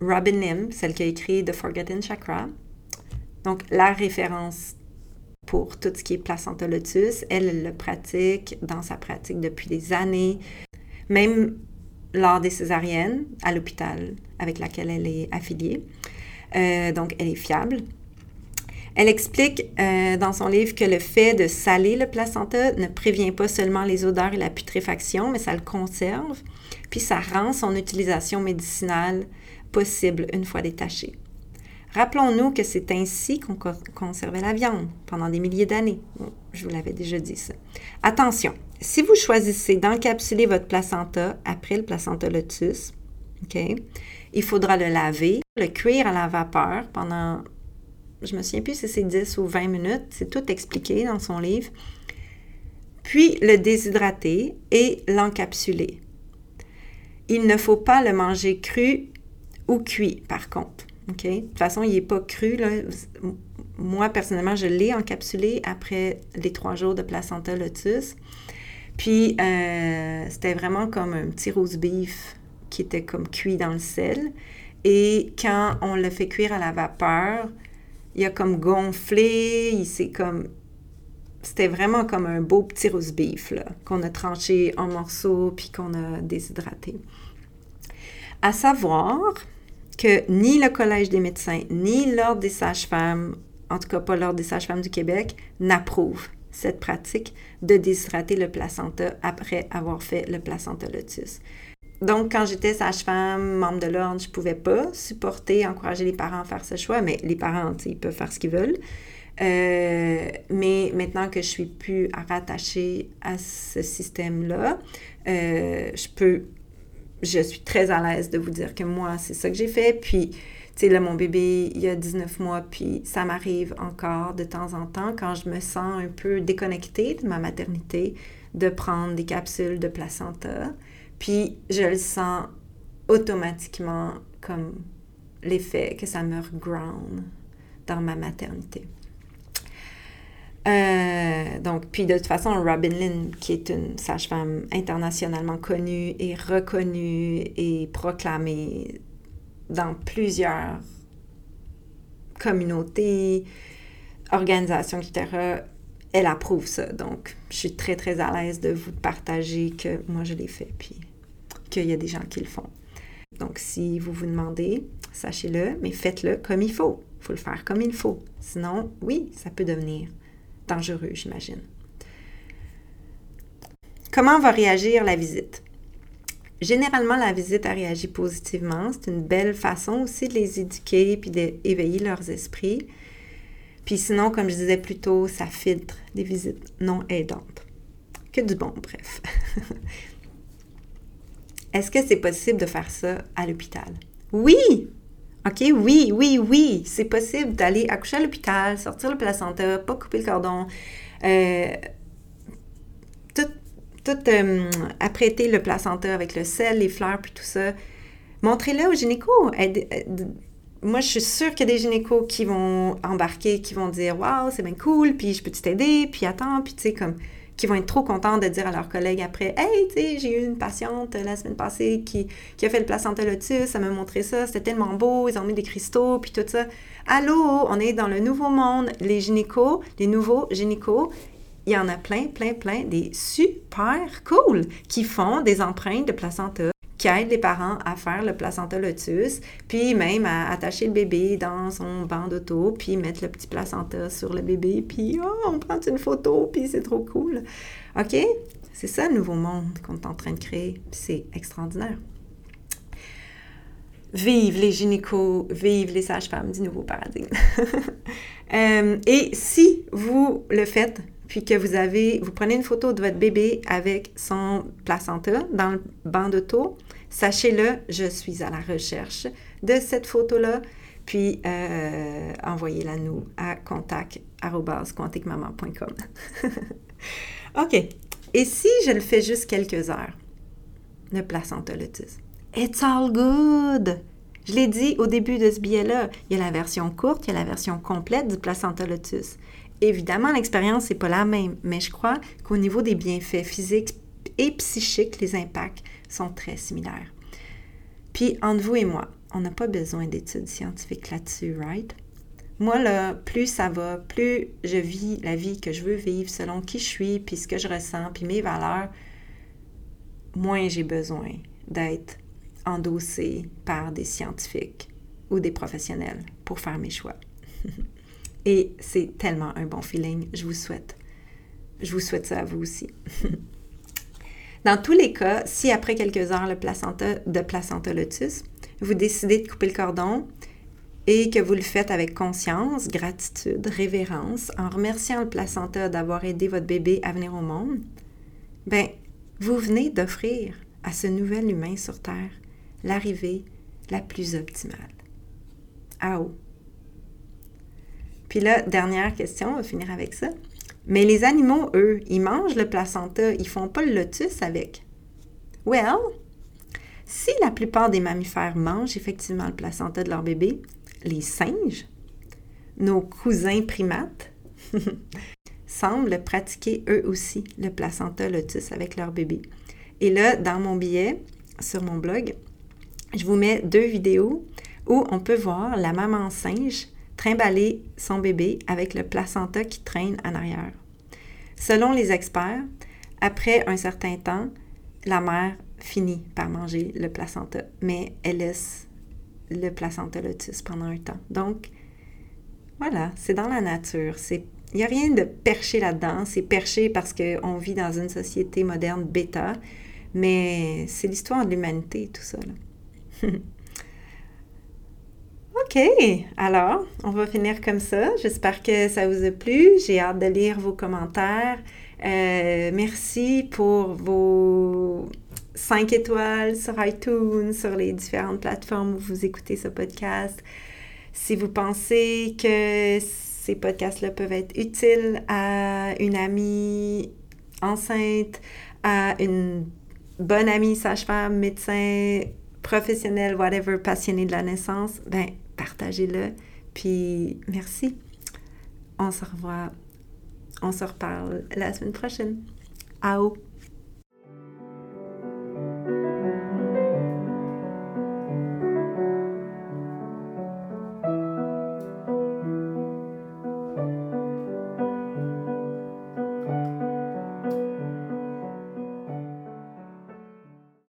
Robin Lim, celle qui a écrit The Forgotten Chakra. Donc, la référence pour tout ce qui est placenta lotus, elle, elle le pratique dans sa pratique depuis des années. Même lors des césariennes à l'hôpital avec laquelle elle est affiliée. Euh, donc, elle est fiable. Elle explique euh, dans son livre que le fait de saler le placenta ne prévient pas seulement les odeurs et la putréfaction, mais ça le conserve, puis ça rend son utilisation médicinale possible une fois détachée. Rappelons-nous que c'est ainsi qu'on conservait la viande pendant des milliers d'années. je vous l'avais déjà dit ça. Attention, si vous choisissez d'encapsuler votre placenta après le placenta lotus, il faudra le laver, le cuire à la vapeur pendant, je me souviens plus si c'est 10 ou 20 minutes, c'est tout expliqué dans son livre, puis le déshydrater et l'encapsuler. Il ne faut pas le manger cru ou cuit, par contre. OK? De toute façon, il n'est pas cru. Là. Moi, personnellement, je l'ai encapsulé après les trois jours de placenta lotus. Puis, euh, c'était vraiment comme un petit rose beef qui était comme cuit dans le sel. Et quand on le fait cuire à la vapeur, il a comme gonflé, il s'est comme... C'était vraiment comme un beau petit rose beef, qu'on a tranché en morceaux puis qu'on a déshydraté. À savoir que ni le Collège des médecins, ni l'Ordre des sages-femmes, en tout cas pas l'Ordre des sages-femmes du Québec, n'approuvent cette pratique de déshydrater le placenta après avoir fait le placenta lotus. Donc, quand j'étais sage-femme, membre de l'ordre, je ne pouvais pas supporter, encourager les parents à faire ce choix, mais les parents, ils peuvent faire ce qu'ils veulent. Euh, mais maintenant que je suis plus rattachée à ce système-là, euh, je peux je suis très à l'aise de vous dire que moi, c'est ça que j'ai fait. Puis, tu sais, là, mon bébé, il y a 19 mois, puis ça m'arrive encore de temps en temps quand je me sens un peu déconnectée de ma maternité, de prendre des capsules de placenta. Puis, je le sens automatiquement comme l'effet que ça me reground dans ma maternité. Euh, donc, puis de toute façon, Robin Lynn, qui est une sage-femme internationalement connue et reconnue et proclamée dans plusieurs communautés, organisations, etc., elle approuve ça. Donc, je suis très, très à l'aise de vous partager que moi, je l'ai fait, puis qu'il y a des gens qui le font. Donc, si vous vous demandez, sachez-le, mais faites-le comme il faut. Il faut le faire comme il faut. Sinon, oui, ça peut devenir dangereux, j'imagine. Comment va réagir la visite? Généralement, la visite a réagi positivement. C'est une belle façon aussi de les éduquer puis d'éveiller leurs esprits. Puis sinon, comme je disais plus tôt, ça filtre des visites non aidantes. Que du bon, bref. Est-ce que c'est possible de faire ça à l'hôpital? Oui! OK, oui, oui, oui, c'est possible d'aller accoucher à l'hôpital, sortir le placenta, pas couper le cordon, euh, tout, tout euh, apprêter le placenta avec le sel, les fleurs, puis tout ça. Montrez-le au gynéco. Moi, je suis sûre qu'il y a des gynécos qui vont embarquer, qui vont dire Waouh, c'est bien cool, puis je peux t'aider, puis attends, puis tu sais, comme qui vont être trop contents de dire à leurs collègues après Hey, tu sais, j'ai eu une patiente la semaine passée qui, a fait le placenta lotus, ça m'a montré ça, c'était tellement beau, ils ont mis des cristaux, puis tout ça. Allô, on est dans le nouveau monde, les gynécos, les nouveaux gynécos. Il y en a plein, plein, plein, des super cool qui font des empreintes de placenta qui aide les parents à faire le placenta lotus, puis même à attacher le bébé dans son banc d'auto, puis mettre le petit placenta sur le bébé, puis oh, on prend une photo, puis c'est trop cool. OK? C'est ça le nouveau monde qu'on est en train de créer, c'est extraordinaire. Vive les gynécos, vive les sages-femmes du nouveau paradigme. Euh, et si vous le faites, puis que vous avez, vous prenez une photo de votre bébé avec son placenta dans le banc d'auto, Sachez-le, je suis à la recherche de cette photo-là, puis euh, envoyez-la nous à contact.quanticmaman.com. OK. Et si je le fais juste quelques heures, le placenta lotus? It's all good! Je l'ai dit au début de ce billet-là, il y a la version courte, il y a la version complète du placenta lotus. Évidemment, l'expérience n'est pas la même, mais je crois qu'au niveau des bienfaits physiques et psychiques, les impacts sont très similaires. Puis, entre vous et moi, on n'a pas besoin d'études scientifiques là-dessus, right? Moi, là, plus ça va, plus je vis la vie que je veux vivre selon qui je suis, puis ce que je ressens, puis mes valeurs, moins j'ai besoin d'être endossé par des scientifiques ou des professionnels pour faire mes choix. Et c'est tellement un bon feeling. Je vous souhaite. Je vous souhaite ça à vous aussi. Dans tous les cas, si après quelques heures le placenta, de placenta lotus, vous décidez de couper le cordon et que vous le faites avec conscience, gratitude, révérence, en remerciant le placenta d'avoir aidé votre bébé à venir au monde, ben, vous venez d'offrir à ce nouvel humain sur Terre l'arrivée la plus optimale. Oh. Puis là, dernière question, on va finir avec ça. Mais les animaux, eux, ils mangent le placenta, ils font pas le lotus avec. Well, si la plupart des mammifères mangent effectivement le placenta de leur bébé, les singes, nos cousins primates, semblent pratiquer eux aussi le placenta lotus avec leur bébé. Et là, dans mon billet, sur mon blog, je vous mets deux vidéos où on peut voir la maman singe trimballer son bébé avec le placenta qui traîne en arrière. Selon les experts, après un certain temps, la mère finit par manger le placenta, mais elle laisse le placenta lotus pendant un temps. Donc, voilà, c'est dans la nature. Il n'y a rien de perché là-dedans. C'est perché parce qu'on vit dans une société moderne bêta, mais c'est l'histoire de l'humanité, tout ça. OK, alors, on va finir comme ça. J'espère que ça vous a plu. J'ai hâte de lire vos commentaires. Euh, merci pour vos 5 étoiles sur iTunes, sur les différentes plateformes où vous écoutez ce podcast. Si vous pensez que ces podcasts-là peuvent être utiles à une amie enceinte, à une bonne amie sage-femme, médecin, professionnel, whatever, passionné de la naissance, ben partagez-le. Puis merci. On se revoit. On se reparle la semaine prochaine. Au.